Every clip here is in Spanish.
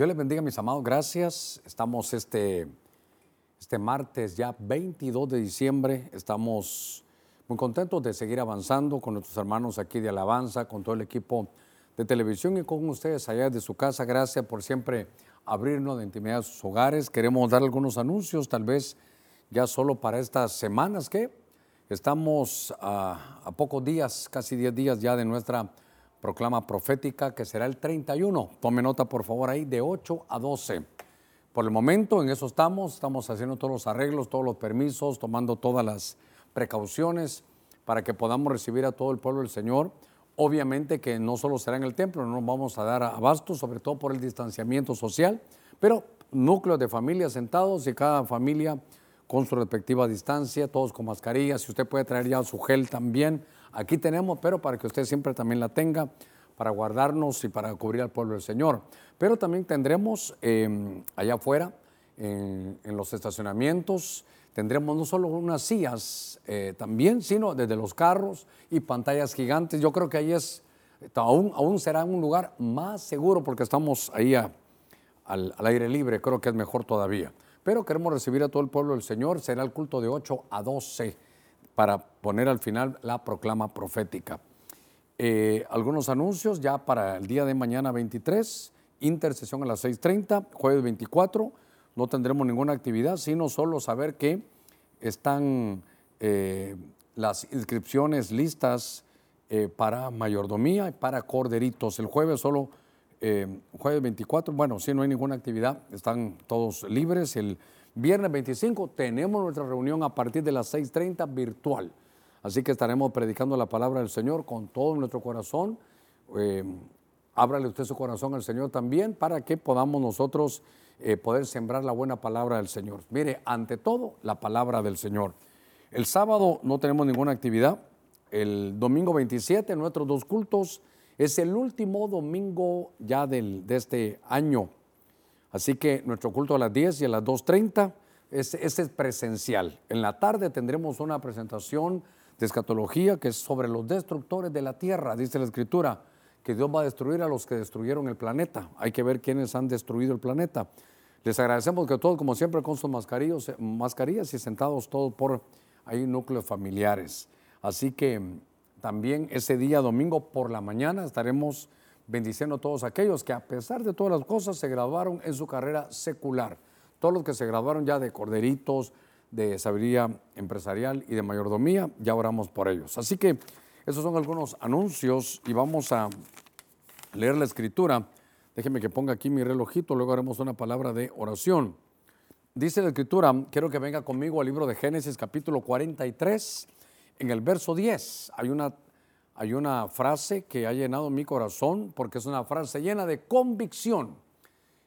Dios les bendiga, mis amados. Gracias. Estamos este, este martes, ya 22 de diciembre. Estamos muy contentos de seguir avanzando con nuestros hermanos aquí de Alabanza, con todo el equipo de televisión y con ustedes allá de su casa. Gracias por siempre abrirnos de intimidad a sus hogares. Queremos dar algunos anuncios, tal vez ya solo para estas semanas que estamos a, a pocos días, casi 10 días ya de nuestra proclama profética que será el 31. Tome nota por favor ahí, de 8 a 12. Por el momento en eso estamos, estamos haciendo todos los arreglos, todos los permisos, tomando todas las precauciones para que podamos recibir a todo el pueblo del Señor. Obviamente que no solo será en el templo, no nos vamos a dar abasto, sobre todo por el distanciamiento social, pero núcleos de familias sentados y cada familia con su respectiva distancia, todos con mascarillas. Si usted puede traer ya su gel también, Aquí tenemos, pero para que usted siempre también la tenga, para guardarnos y para cubrir al pueblo del Señor. Pero también tendremos em, allá afuera, en, los estacionamientos, tendremos no solo unas sillas eh, también, sino desde los carros y pantallas gigantes. Yo creo que ahí es, aún, aún será un lugar más seguro porque estamos ahí al, al aire libre, creo que es mejor todavía. Pero queremos recibir a todo el pueblo del Señor, será el culto de 8 a 12 para poner al final la proclama profética. Eh, algunos anuncios ya para el día de mañana 23, intercesión a las 6.30, jueves 24, no tendremos ninguna actividad, sino solo saber que están eh, las inscripciones listas eh, para mayordomía y para corderitos. El jueves solo, jueves 24, bueno, si no hay ninguna actividad, están todos libres. El Viernes 25 tenemos nuestra reunión a partir de las 6.30 virtual. Así que estaremos predicando la palabra del Señor con todo nuestro corazón. Eh, ábrale usted su corazón al Señor también para que podamos nosotros eh, poder sembrar la buena palabra del Señor. Mire, ante todo, la palabra del Señor. El sábado no tenemos ninguna actividad. El domingo 27, nuestros dos cultos, es el último domingo ya del, de este año Así que nuestro culto a las 10 y a las 2.30, ese, es presencial. En la tarde tendremos una presentación de escatología que es sobre los destructores de la tierra, dice la escritura, que Dios va a destruir a los que destruyeron el planeta. Hay que ver quiénes han destruido el planeta. Les agradecemos que todos, como siempre, con sus mascarillas, mascarillas y sentados todos por ahí núcleos familiares. Así que también ese día, domingo por la mañana, estaremos bendiciendo a todos aquellos que a pesar de todas las cosas se graduaron en su carrera secular. Todos los que se graduaron ya de corderitos, de sabiduría empresarial y de mayordomía, ya oramos por ellos. Así que esos son algunos anuncios y vamos a leer la escritura. Déjeme que ponga aquí mi relojito, luego haremos una palabra de oración. Dice la escritura, quiero que venga conmigo al libro de Génesis capítulo 43, en el verso 10. Hay una hay una frase que ha llenado mi corazón porque es una frase llena de convicción.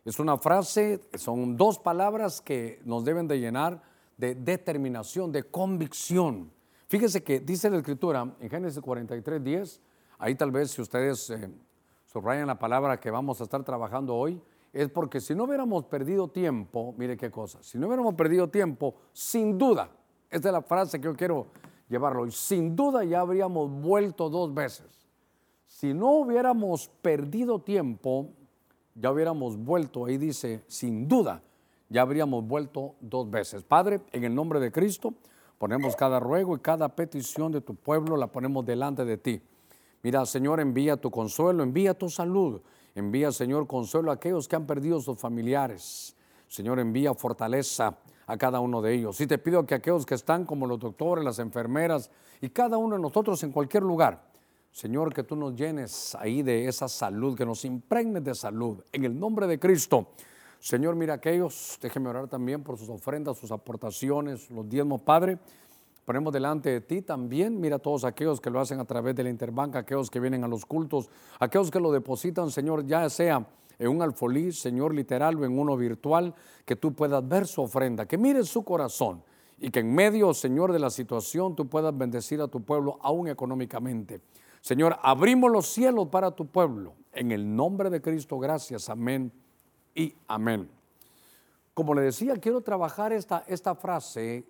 Es una frase, son dos palabras que nos deben de llenar de determinación, de convicción. Fíjese que dice la escritura en Génesis 43, 10, ahí tal vez si ustedes eh, subrayan la palabra que vamos a estar trabajando hoy, es porque si no hubiéramos perdido tiempo, mire qué cosa, si no hubiéramos perdido tiempo, sin duda, esta es la frase que yo quiero llevarlo. Y sin duda ya habríamos vuelto dos veces. Si no hubiéramos perdido tiempo, ya hubiéramos vuelto, ahí dice, sin duda, ya habríamos vuelto dos veces. Padre, en el nombre de Cristo, ponemos cada ruego y cada petición de tu pueblo, la ponemos delante de ti. Mira, Señor, envía tu consuelo, envía tu salud, envía, Señor, consuelo a aquellos que han perdido sus familiares. Señor, envía fortaleza a cada uno de ellos. Y te pido que aquellos que están como los doctores, las enfermeras y cada uno de nosotros en cualquier lugar, Señor, que tú nos llenes ahí de esa salud, que nos impregnes de salud, en el nombre de Cristo. Señor, mira aquellos, déjeme orar también por sus ofrendas, sus aportaciones, los diezmos, Padre. Ponemos delante de ti también, mira todos aquellos que lo hacen a través de la interbanca, aquellos que vienen a los cultos, aquellos que lo depositan, Señor, ya sea en un alfolí, Señor, literal o en uno virtual, que tú puedas ver su ofrenda, que mires su corazón y que en medio, Señor, de la situación tú puedas bendecir a tu pueblo aún económicamente. Señor, abrimos los cielos para tu pueblo. En el nombre de Cristo, gracias. Amén y amén. Como le decía, quiero trabajar esta, esta frase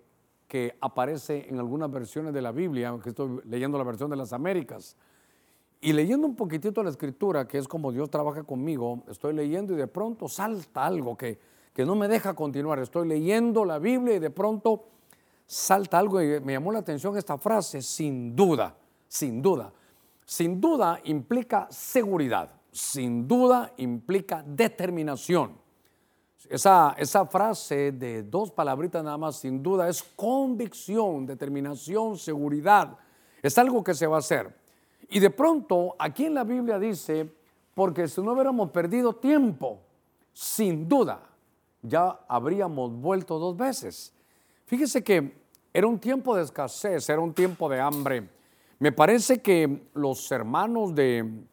que aparece en algunas versiones de la Biblia, que estoy leyendo la versión de las Américas. Y leyendo un poquitito la escritura, que es como Dios trabaja conmigo, estoy leyendo y de pronto salta algo que, que no me deja continuar. Estoy leyendo la Biblia y de pronto salta algo y me llamó la atención esta frase, sin duda, sin duda. Sin duda implica seguridad, sin duda implica determinación. Esa, esa frase de dos palabritas nada más, sin duda, es convicción, determinación, seguridad. Es algo que se va a hacer. Y de pronto, aquí en la Biblia dice, porque si no hubiéramos perdido tiempo, sin duda, ya habríamos vuelto dos veces. Fíjese que era un tiempo de escasez, era un tiempo de hambre. Me parece que los hermanos de,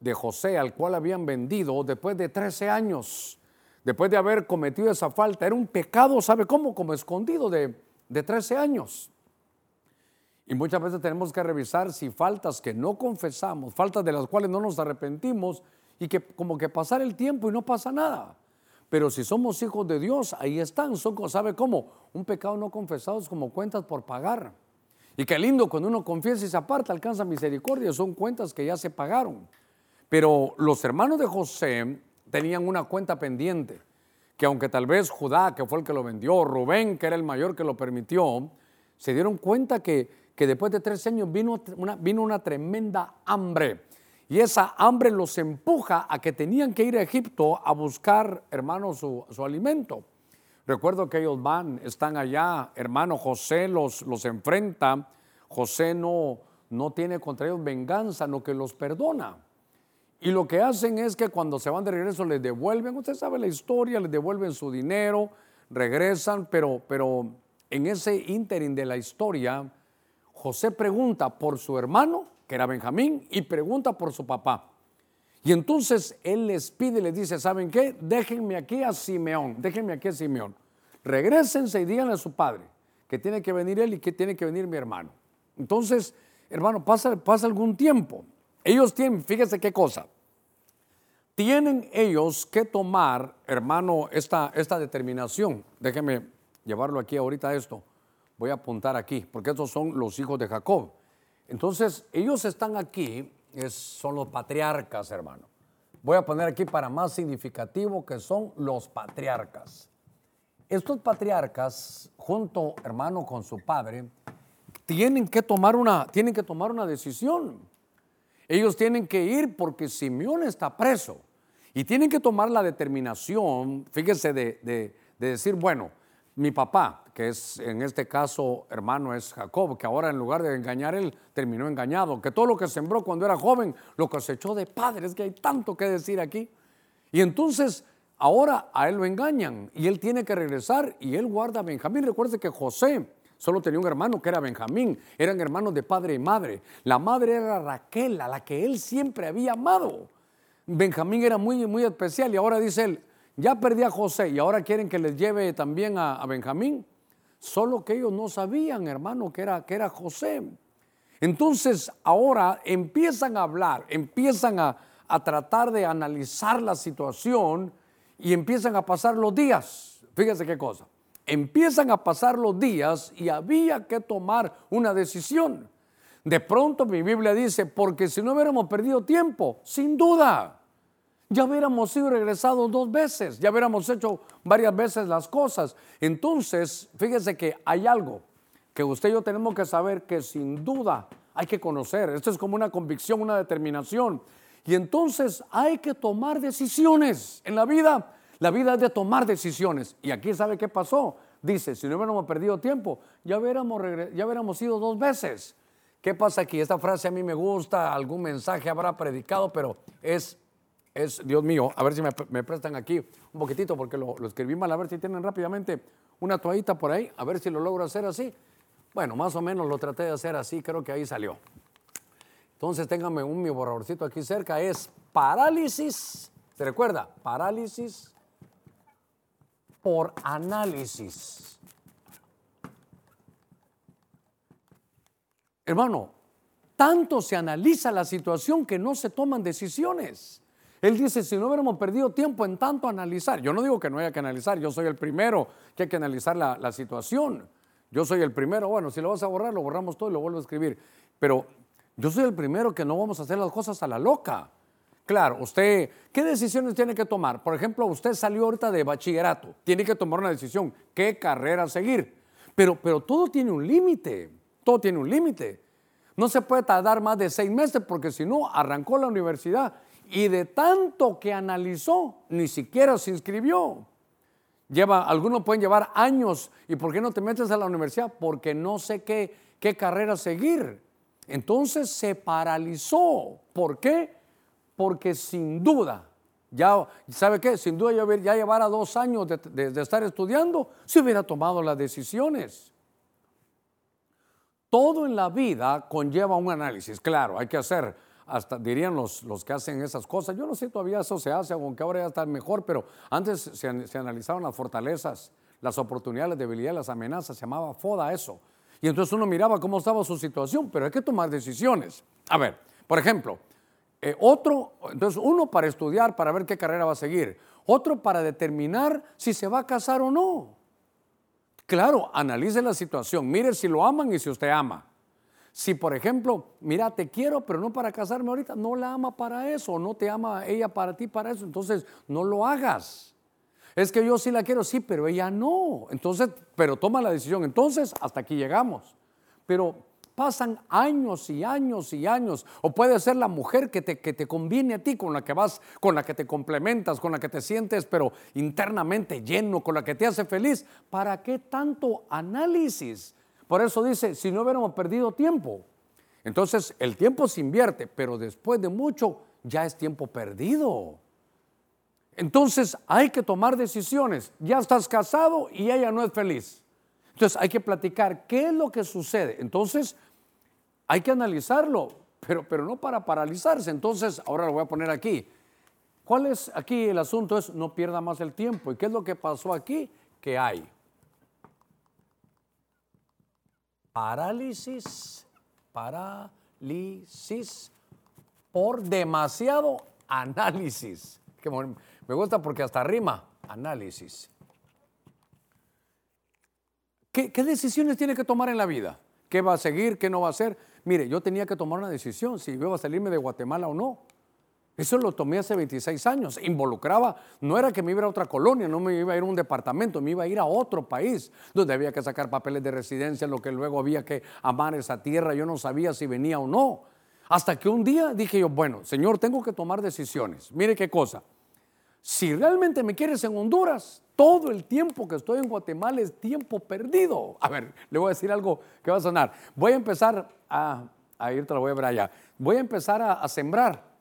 de José, al cual habían vendido, después de 13 años, después de haber cometido esa falta, era un pecado, ¿sabe cómo? Como escondido de, de 13 años. Y muchas veces tenemos que revisar si faltas que no confesamos, faltas de las cuales no nos arrepentimos y que como que pasar el tiempo y no pasa nada. Pero si somos hijos de Dios, ahí están. Son, ¿Sabe cómo? Un pecado no confesado es como cuentas por pagar. Y qué lindo cuando uno confiesa y se aparta, alcanza misericordia. Son cuentas que ya se pagaron. Pero los hermanos de José tenían una cuenta pendiente, que aunque tal vez Judá, que fue el que lo vendió, Rubén, que era el mayor que lo permitió, se dieron cuenta que que después de tres años vino una, vino una tremenda hambre. Y esa hambre los empuja a que tenían que ir a Egipto a buscar, hermano, su, alimento. Recuerdo que ellos van, están allá, hermano José los, los enfrenta. José no, no tiene contra ellos venganza, no que los perdona. Y lo que hacen es que cuando se van de regreso les devuelven, usted sabe la historia, les devuelven su dinero, regresan, pero, pero en ese ínterin de la historia, José pregunta por su hermano, que era Benjamín, y pregunta por su papá. Y entonces él les pide, les dice, ¿saben qué? Déjenme aquí a Simeón, déjenme aquí a Simeón. Regrésense y díganle a su padre que tiene que venir él y que tiene que venir mi hermano. Entonces, hermano, pasa, pasa algún tiempo. Ellos tienen, fíjese qué cosa, tienen ellos que tomar, hermano, esta, esta determinación. Déjenme llevarlo aquí ahorita esto voy a apuntar aquí, porque estos son los hijos de Jacob. Entonces, ellos están aquí, son los patriarcas, hermano. Voy a poner aquí para más significativo que son los patriarcas. Estos patriarcas, junto, hermano, con su padre, tienen que tomar una, tienen que tomar una decisión. Ellos tienen que ir porque Simeón está preso y tienen que tomar la determinación, fíjese, de, de decir, bueno, mi papá, que es en este caso hermano es Jacob, que ahora en lugar de engañar él terminó engañado, que todo lo que sembró cuando era joven lo cosechó de padres, que hay tanto que decir aquí. Y entonces ahora a él lo engañan y él tiene que regresar y él guarda a Benjamín. Recuerde que José solo tenía un hermano que era Benjamín, eran hermanos de padre y madre. La madre era Raquel, a la que él siempre había amado. Benjamín era muy, muy especial y ahora dice él, ya perdí a José y ahora quieren que les lleve también a, Benjamín. Solo que ellos no sabían, hermano, que era, que era José. Entonces ahora empiezan a hablar, empiezan a, a tratar de analizar la situación y empiezan a pasar los días. Fíjese qué cosa. Empiezan a pasar los días y había que tomar una decisión. De pronto mi Biblia dice, porque si no hubiéramos perdido tiempo, sin duda, ya hubiéramos sido regresados dos veces, ya hubiéramos hecho varias veces las cosas. Entonces, fíjese que hay algo que usted y yo tenemos que saber que sin duda hay que conocer. Esto es como una convicción, una determinación. Y entonces hay que tomar decisiones. En la vida, la vida es de tomar decisiones. Y aquí sabe qué pasó. Dice, si no hubiéramos perdido tiempo, ya hubiéramos, ya hubiéramos ido dos veces. ¿Qué pasa aquí? Esta frase a mí me gusta, algún mensaje habrá predicado, pero es es, Dios mío, a ver si me, prestan aquí un poquitito porque lo, escribí mal, a ver si tienen rápidamente una toallita por ahí, a ver si lo logro hacer así. Bueno, más o menos lo traté de hacer así, creo que ahí salió. Entonces ténganme un mi borradorcito aquí cerca, es parálisis, ¿se recuerda? Parálisis por análisis. Hermano, tanto se analiza la situación que no se toman decisiones. Él dice, si no hubiéramos perdido tiempo en tanto analizar, yo no digo que no haya que analizar, yo soy el primero que hay que analizar la, situación. Yo soy el primero, bueno, si lo vas a borrar, lo borramos todo y lo vuelvo a escribir. Pero Yo soy el primero que no vamos a hacer las cosas a la loca. Claro, usted, ¿qué decisiones tiene que tomar? Por ejemplo, usted salió ahorita de bachillerato, tiene que tomar una decisión, qué carrera seguir. Pero, pero todo tiene un límite, todo tiene un límite. No se puede tardar más de seis meses porque si no, arrancó la universidad y de tanto que analizó, ni siquiera se inscribió. Lleva, algunos pueden llevar años. ¿Y por qué no te metes a la universidad? Porque no sé qué, qué carrera seguir. Entonces se paralizó. ¿Por qué? porque sin duda, ya, ¿sabe qué? Sin duda ya, ya llevara dos años de, estar estudiando, se hubiera tomado las decisiones. Todo en la vida conlleva un análisis, claro, hay que hacer, hasta dirían los, los que hacen esas cosas, yo no sé todavía eso se hace, aunque ahora ya está mejor, pero antes se, se analizaban las fortalezas, las oportunidades, las debilidades, las amenazas, se llamaba FODA eso. Y entonces uno miraba cómo estaba su situación, pero hay que tomar decisiones. A ver, por ejemplo, eh, otro, entonces uno para estudiar, para ver qué carrera va a seguir. Otro para determinar si se va a casar o no. Claro, analice la situación, mire si lo aman y si usted ama. Si, por ejemplo, mira, te quiero, pero no para casarme ahorita, no la ama para eso, no te ama ella para ti para eso, entonces no lo hagas. Es que yo sí la quiero, sí, pero ella no. Entonces, pero toma la decisión. Entonces, hasta aquí llegamos. Pero pasan años y años y años. O puede ser la mujer que te, que te conviene a ti, con la que vas, con la que te complementas, con la que te sientes, pero internamente lleno, con la que te hace feliz. ¿Para qué tanto análisis? Por eso dice, si no hubiéramos perdido tiempo. Entonces el tiempo se invierte, pero después de mucho ya es tiempo perdido. Entonces hay que tomar decisiones. Ya estás casado y ella no es feliz. Entonces hay que platicar qué es lo que sucede. Entonces hay que analizarlo, pero, pero no para paralizarse. Entonces, ahora lo voy a poner aquí. ¿Cuál es aquí el asunto? Es no pierda más el tiempo. ¿Y qué es lo que pasó aquí? Que hay parálisis, parálisis por demasiado análisis. Me gusta porque hasta rima, análisis. ¿Qué, ¿Qué, decisiones tiene que tomar en la vida? ¿Qué va a seguir? ¿Qué no va a hacer? Mire, yo tenía que tomar una decisión si iba a salirme de Guatemala o no. Eso lo tomé hace 26 años. Involucraba, no era que me iba a otra colonia, no me iba a ir a un departamento, me iba a ir a otro país donde había que sacar papeles de residencia, lo que luego había que amar esa tierra. Yo no sabía si venía o no. Hasta que un día dije yo, bueno, Señor, tengo que tomar decisiones. Mire qué cosa. Si realmente me quieres en Honduras, todo el tiempo que estoy en Guatemala es tiempo perdido. A ver, le voy a decir algo que va a sonar. Voy a empezar a, a ir, te lo voy a ver allá. Voy a empezar a, sembrar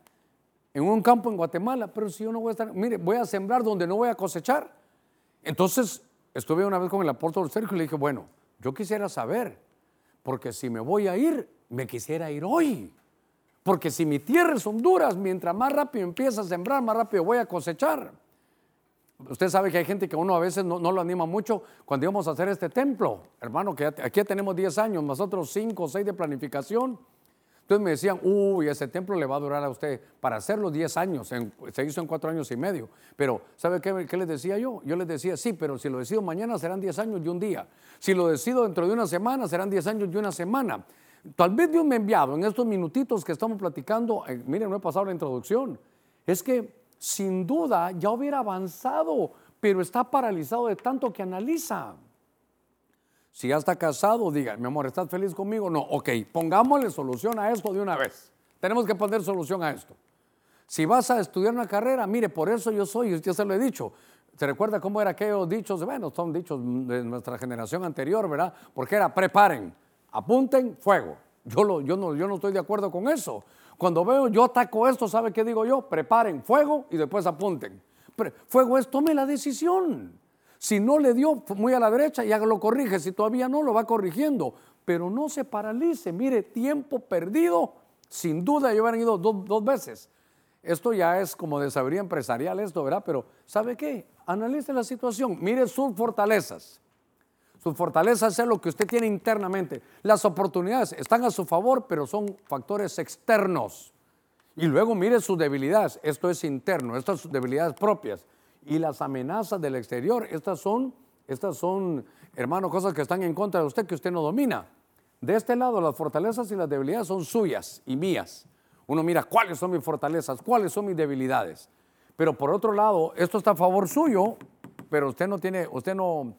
en un campo en Guatemala, pero si yo no voy a estar, mire, voy a sembrar donde no voy a cosechar. Entonces, estuve una vez con el apóstol Sergio y le dije, bueno, yo quisiera saber, porque si me voy a ir, me quisiera ir hoy. Porque si mi tierra es Honduras, mientras más rápido empieza a sembrar, más rápido voy a cosechar. Usted sabe que hay gente que uno a veces no, lo anima mucho cuando íbamos a hacer este templo. Hermano, que aquí tenemos 10 años, nosotros 5 o 6 de planificación. Entonces me decían, uy, ese templo le va a durar a usted para hacerlo 10 años, se hizo en 4 años y medio. Pero, ¿sabe qué, les decía yo? Yo les decía, sí, pero si lo decido mañana serán 10 años y un día. Si lo decido dentro de una semana serán 10 años y una semana. Tal vez Dios me ha enviado en estos minutitos que estamos platicando, eh, miren, no he pasado la introducción, es que sin duda ya hubiera avanzado, pero está paralizado de tanto que analiza. Si ya está casado, diga, mi amor, ¿estás feliz conmigo? No, ok, pongámosle solución a esto de una vez. Tenemos que poner solución a esto. Si vas a estudiar una carrera, mire, por eso yo soy, ya se lo he dicho. ¿Se recuerda cómo era aquellos dichos? Bueno, son dichos de nuestra generación anterior, ¿verdad? Porque era preparen, apunten, fuego. Yo, yo, no, yo no estoy de acuerdo con eso. Cuando veo yo ataco esto, ¿sabe qué digo yo? Preparen fuego y después apunten. fuego es, tome la decisión. Si no le dio muy a la derecha, ya lo corrige. Si todavía no, lo va corrigiendo. Pero no se paralice. Mire, tiempo perdido, sin duda, yo hubieran ido dos, dos veces. Esto ya es como de sabiduría empresarial, esto, ¿verdad? Pero, ¿sabe qué? Analice la situación. Mire sus fortalezas. Su fortaleza es lo que usted tiene internamente. Las oportunidades están a su favor, pero son factores externos. Y luego mire sus debilidades. Esto es interno, estas son debilidades propias. Y las amenazas del exterior, estas son, estas son, hermano, cosas que están en contra de usted que usted no domina. de este lado las fortalezas y las debilidades son suyas y mías. Uno mira cuáles son mis fortalezas, cuáles son mis debilidades. Pero por otro lado, esto está a favor suyo, pero usted no tiene, usted no,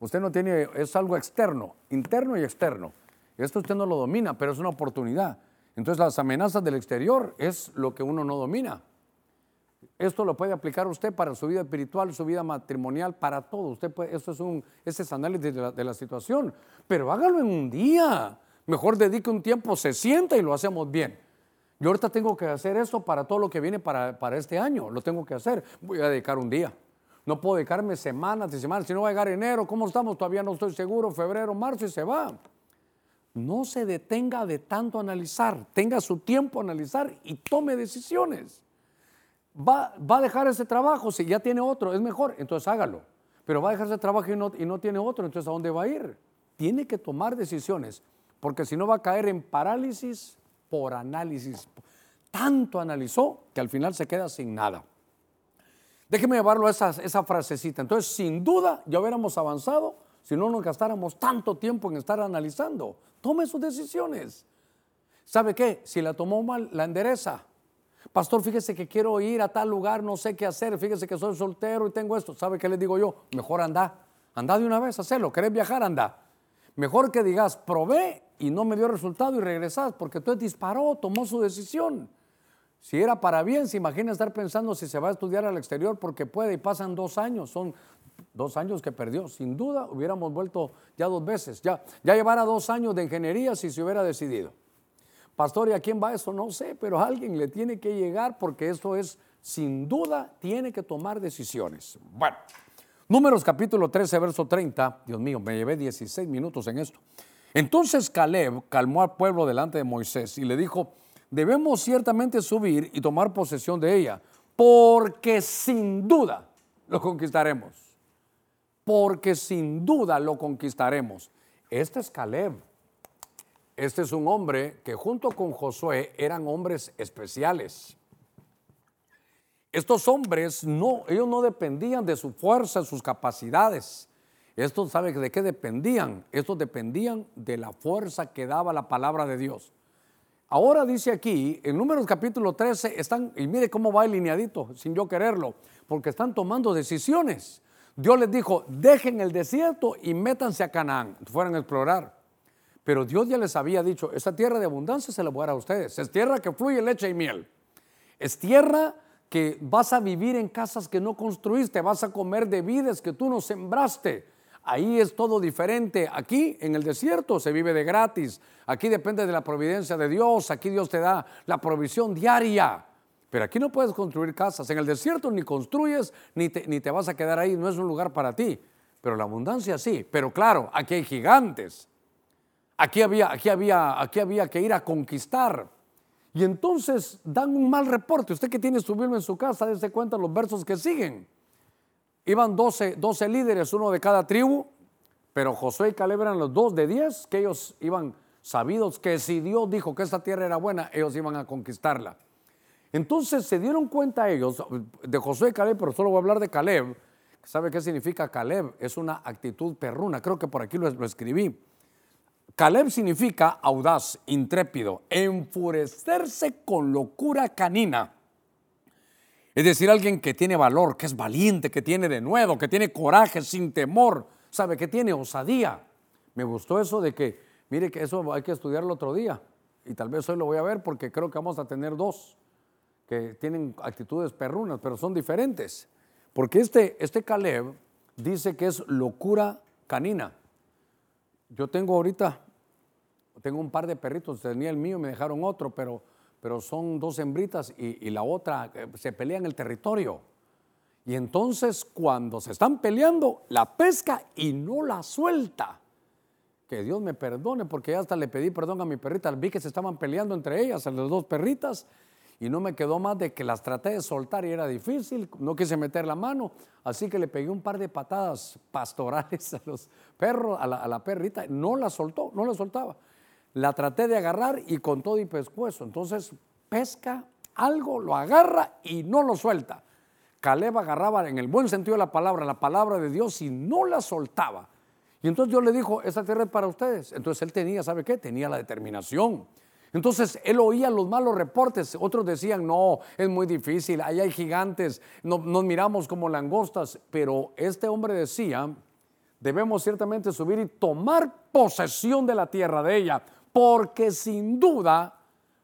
usted no tiene, es algo externo, interno y externo. Esto usted no lo domina, pero es una oportunidad. Entonces las amenazas del exterior es lo que uno no domina. Esto lo puede aplicar usted para su vida espiritual, su vida matrimonial, para todo. Usted puede, esto es un ese es análisis de la, de la, situación. Pero hágalo en un día. Mejor dedique un tiempo, se sienta y lo hacemos bien. Yo ahorita tengo que hacer eso para todo lo que viene para, para este año. Lo tengo que hacer. Voy a dedicar un día. No puedo dedicarme semanas y semanas. Si no va a llegar enero, ¿cómo estamos? Todavía no estoy seguro. Febrero, marzo y se va. No se detenga de tanto analizar. Tenga su tiempo a analizar y tome decisiones. Va, va, a dejar ese trabajo, si ya tiene otro, es mejor, entonces hágalo. Pero va a dejar ese trabajo y no, y no tiene otro, entonces ¿a dónde va a ir? Tiene que tomar decisiones, porque si no va a caer en parálisis por análisis. Tanto analizó que al final se queda sin nada. Déjeme llevarlo a esa, esa frasecita. Entonces, sin duda, ya hubiéramos avanzado si no nos gastáramos tanto tiempo en estar analizando. Tome sus decisiones. ¿Sabe qué? Si la tomó mal, la endereza. Pastor, fíjese que quiero ir a tal lugar, no sé qué hacer, fíjese que soy soltero y tengo esto. ¿Sabe qué les digo yo? Mejor anda. Anda de una vez, hacelo. ¿Querés viajar? Anda. Mejor que digas, probé y no me dio resultado y regresás, porque tú disparó, tomó su decisión. Si era para bien, se imagina estar pensando si se va a estudiar al exterior porque puede y pasan dos años, son dos años que perdió. Sin duda hubiéramos vuelto ya dos veces, ya, ya llevara dos años de ingeniería si se hubiera decidido. Pastor, ¿y a quién va eso? No sé, pero a alguien le tiene que llegar porque eso es, sin duda, tiene que tomar decisiones. Bueno, números capítulo 13, verso 30. Dios mío, me llevé 16 minutos en esto. Entonces Caleb calmó al pueblo delante de Moisés y le dijo, debemos ciertamente subir y tomar posesión de ella, porque sin duda lo conquistaremos. Porque sin duda lo conquistaremos. Este es Caleb. Este es un hombre que junto con Josué eran hombres especiales. Estos hombres no, ellos no dependían de su fuerza, sus capacidades. Estos, ¿sabe de qué dependían? Estos dependían de la fuerza que daba la palabra de Dios. Ahora dice aquí, en Números capítulo 13, están, y mire cómo va alineadito, sin yo quererlo, porque están tomando decisiones. Dios les dijo, dejen el desierto y métanse a Canaán, fueran a explorar. Pero Dios ya les había dicho, esta tierra de abundancia se la voy a dar a ustedes. Es tierra que fluye leche y miel. Es tierra que vas a vivir en casas que no construiste, vas a comer de vides que tú no sembraste Ahí es todo diferente. Aquí en el desierto se vive de gratis. Aquí depende de la providencia de Dios. Aquí Dios te da la provisión diaria. Pero aquí no puedes construir casas. En el desierto ni construyes ni te, ni te vas a quedar ahí. No es un lugar para ti. Pero la abundancia sí. Pero claro, aquí hay gigantes. Aquí había, aquí había, aquí había que ir a conquistar. Y entonces dan un mal reporte. Usted que tiene su Biblia en su casa, dése cuenta los versos que siguen. Iban 12, 12 líderes, uno de cada tribu, pero Josué y Caleb eran los dos de 10, que ellos iban sabidos que si Dios dijo que esta tierra era buena, ellos iban a conquistarla. Entonces se dieron cuenta ellos, de Josué y Caleb, pero solo voy a hablar de Caleb. ¿Sabe qué significa Caleb? Es una actitud perruna, creo que por aquí lo, lo escribí. Caleb significa audaz, intrépido, enfurecerse con locura canina. Es decir, alguien que tiene valor, que es valiente, que tiene de nuevo, que tiene coraje, sin temor, sabe que tiene osadía. Me gustó eso de que, mire que eso hay que estudiarlo otro día. Y tal vez hoy lo voy a ver porque creo que vamos a tener dos que tienen actitudes perrunas, pero son diferentes. Porque este, este Caleb dice que es locura canina. Yo tengo ahorita, tengo un par de perritos, tenía el mío, me dejaron otro, pero pero son dos hembritas y, la otra eh, se pelea en el territorio. Y entonces cuando se están peleando, la pesca y no la suelta. Que Dios me perdone, porque ya hasta le pedí perdón a mi perrita. Vi que se estaban peleando entre ellas, las dos perritas, y no me quedó más de que las traté de soltar y era difícil. No quise meter la mano, así que le pegué un par de patadas pastorales a los perros, a la, a la perrita. No la soltó, no la soltaba la traté de agarrar y con todo y pescuezo. Entonces pesca algo, lo agarra y no lo suelta. Caleb agarraba en el buen sentido de la palabra, la palabra de Dios y no la soltaba. Y entonces Dios le dijo, esa tierra es para ustedes. Entonces él tenía, ¿sabe qué? Tenía la determinación. Entonces él oía los malos reportes, otros decían, no, es muy difícil, ahí hay gigantes, no, nos miramos como langostas, pero este hombre decía, debemos ciertamente subir y tomar posesión de la tierra de ella, porque sin duda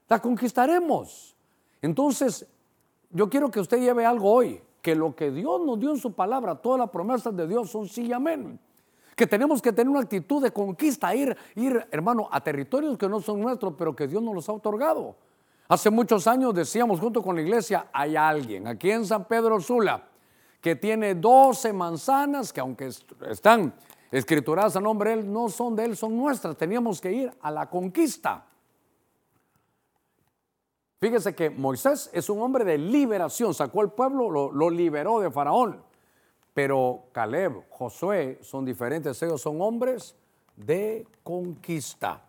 la conquistaremos. Entonces, yo quiero que usted lleve algo hoy, que lo que Dios nos dio en su palabra, todas las promesas de Dios son sí y amén. Que tenemos que tener una actitud de conquista, ir, ir, hermano, a territorios que no son nuestros, pero que Dios nos los ha otorgado. Hace muchos años decíamos junto con la iglesia, hay alguien aquí en San Pedro Sula que tiene 12 manzanas que aunque están escrituradas a nombre de él, no son de él, son nuestras. Teníamos que ir a la conquista. Fíjese que Moisés es un hombre de liberación, sacó al pueblo, lo, lo liberó de Faraón. Pero Caleb, Josué son diferentes, ellos son hombres de conquista.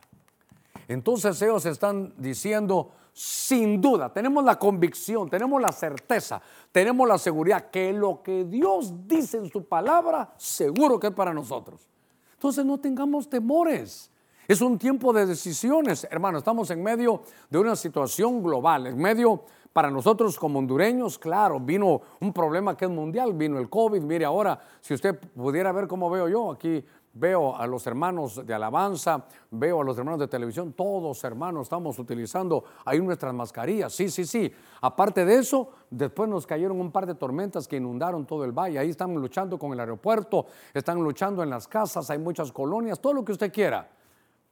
Entonces ellos están diciendo, sin duda, tenemos la convicción, tenemos la certeza, tenemos la seguridad que lo que Dios dice en su palabra, seguro que es para nosotros. Entonces no tengamos temores. Es un tiempo de decisiones, hermano. Estamos en medio de una situación global, en medio para nosotros como hondureños, claro, vino un problema que es mundial, vino el COVID. Mire ahora, si usted pudiera ver cómo veo yo, aquí veo a los hermanos de alabanza, veo a los hermanos de televisión, todos hermanos estamos utilizando ahí nuestras mascarillas. Sí, sí, sí. Aparte de eso, después nos cayeron un par de tormentas que inundaron todo el valle. Ahí están luchando con el aeropuerto, están luchando en las casas, hay muchas colonias, todo lo que usted quiera.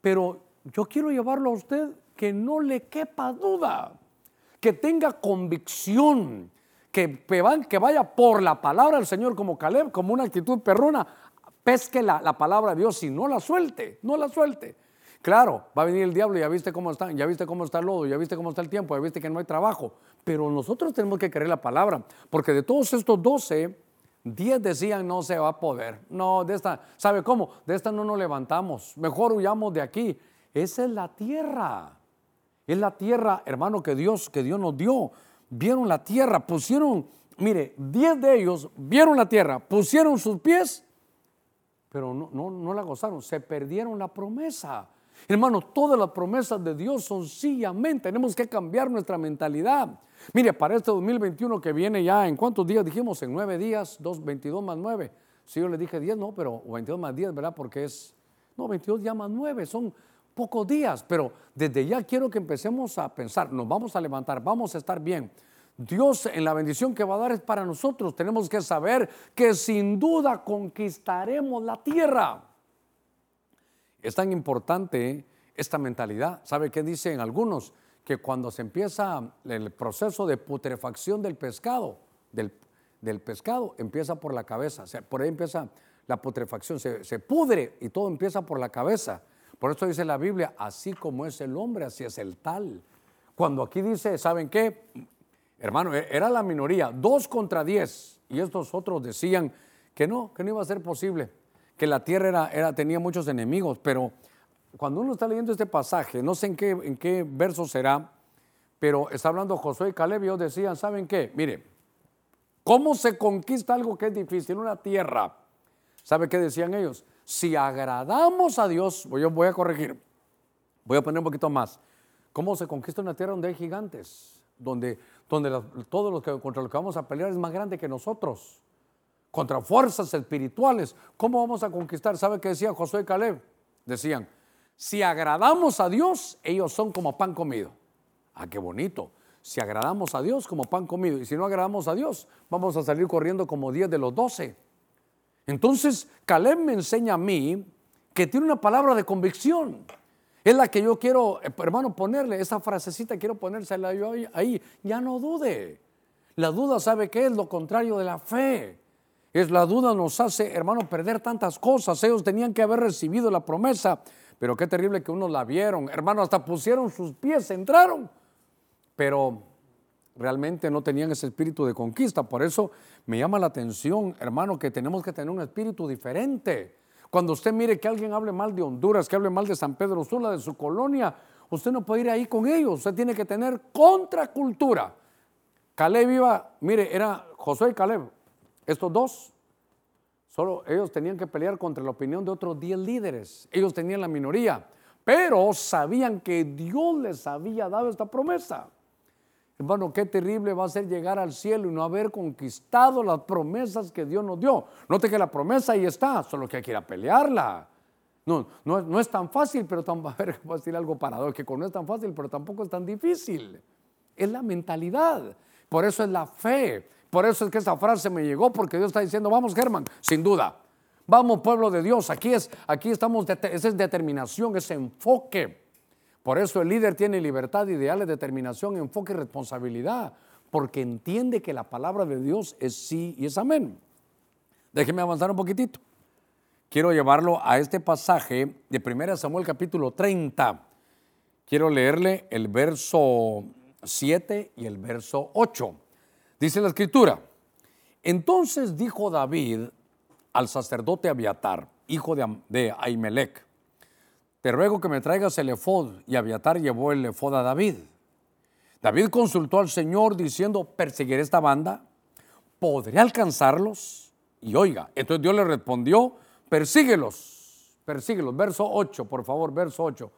Pero yo quiero llevarlo a usted que no le quepa duda que tenga convicción, que, que vaya por la palabra del Señor como Caleb, como una actitud perrona, pesque la, la palabra de Dios y no la suelte, no la suelte. Claro, va a venir el diablo, ya viste cómo está, ya viste cómo está el lodo, ya viste cómo está el tiempo, ya viste que no hay trabajo. Pero nosotros tenemos que creer la palabra, porque de todos estos doce, diez decían no se va a poder. No, de esta, ¿sabe cómo? De esta no nos levantamos, mejor huyamos de aquí. Esa es la tierra. Es la tierra, hermano, que Dios, que Dios nos dio. Vieron la tierra, pusieron, mire, diez de ellos vieron la tierra, pusieron sus pies, pero no, no, no la gozaron, se perdieron la promesa. Hermano, todas las promesas de Dios son sí, amén. Tenemos que cambiar nuestra mentalidad. Mire, para este 2021 que viene ya, ¿en cuántos días dijimos? En nueve días, dos, 22 más nueve. Si yo le dije 10, no, pero 22 más 10, ¿verdad? Porque es, no, 22 ya más nueve, son pocos días, pero desde ya quiero que empecemos a pensar, nos vamos a levantar, vamos a estar bien. Dios en la bendición que va a dar es para nosotros. Tenemos que saber que sin duda conquistaremos la tierra. Es tan importante esta mentalidad. ¿Sabe qué dicen algunos? Que cuando se empieza el proceso de putrefacción del pescado, del, pescado, empieza por la cabeza. O sea, por ahí empieza la putrefacción, se, se pudre y todo empieza por la cabeza. Por eso dice la Biblia, así como es el hombre, así es el tal. Cuando aquí dice, ¿saben qué? Hermano, e-, era la minoría, dos contra diez. Y estos otros decían que no, que no iba a ser posible, que la tierra era, tenía muchos enemigos. Pero cuando uno está leyendo este pasaje, no sé en qué, en qué verso será, pero está hablando Josué y Caleb y ellos decían, ¿saben qué? Mire, ¿cómo se conquista algo que es difícil? Una tierra. ¿Sabe qué decían ellos? si agradamos a Dios, voy, voy a corregir, voy a poner un poquito más. ¿Cómo se conquista una tierra donde hay gigantes? Donde, donde todos los que contra los que vamos a pelear es más grande que nosotros. Contra fuerzas espirituales. ¿Cómo vamos a conquistar? ¿Sabe qué decía Josué y Caleb? Decían, si agradamos a Dios, ellos son como pan comido. Ah, qué bonito. Si agradamos a Dios como pan comido. Y si no agradamos a Dios, vamos a salir corriendo como 10 de los 12. Entonces, Caleb me enseña a mí que tiene una palabra de convicción. Es la que yo quiero, eh, hermano, ponerle, esa frasecita quiero ponérsela yo ahí. Ya no dude. La duda, ¿sabe qué es? Lo contrario de la fe. Es la duda nos hace, hermano, perder tantas cosas. Ellos tenían que haber recibido la promesa, pero qué terrible que unos la vieron. Hermano, hasta pusieron sus pies, entraron. Pero realmente no tenían ese espíritu de conquista. Por eso me llama la atención, hermano, que tenemos que tener un espíritu diferente. Cuando usted mire que alguien hable mal de Honduras, que hable mal de San Pedro Sula, de su colonia, usted no puede ir ahí con ellos. Usted tiene que tener contracultura. Caleb iba, mire, era Josué y Caleb. Estos dos Solo ellos tenían que pelear contra la opinión de otros 10 líderes. Ellos tenían la minoría, pero sabían que Dios les había dado esta promesa. Hermano, qué terrible va a ser llegar al cielo y no haber conquistado las promesas que Dios nos dio. Note que la promesa ahí está, solo que hay que ir a pelearla. No, no, es tan fácil, pero tan, a ver, voy a decir algo paradójico, no es tan fácil, pero tampoco es tan difícil. Es la mentalidad. Por eso es la fe. Por eso es que esta frase me llegó, porque Dios está diciendo, vamos Germán, sin duda. Vamos pueblo de Dios, aquí, es, aquí estamos, esa es determinación, ese enfoque. Por eso el líder tiene libertad, ideales, determinación, enfoque y responsabilidad, porque entiende que la palabra de Dios es sí y es amén. Déjeme avanzar un poquitito. Quiero llevarlo a este pasaje de 1 Samuel capítulo 30. Quiero leerle el verso 7 y el verso 8. Dice la escritura, entonces dijo David al sacerdote Abiatar, hijo de, de Ahimelech, te ruego que me traigas el efod. Y Abiatar llevó el efod a David. David consultó al Señor diciendo, perseguiré esta banda, ¿podré alcanzarlos? Y oiga, entonces Dios le respondió, persíguelos, persíguelos. Verso 8, por favor, verso 8.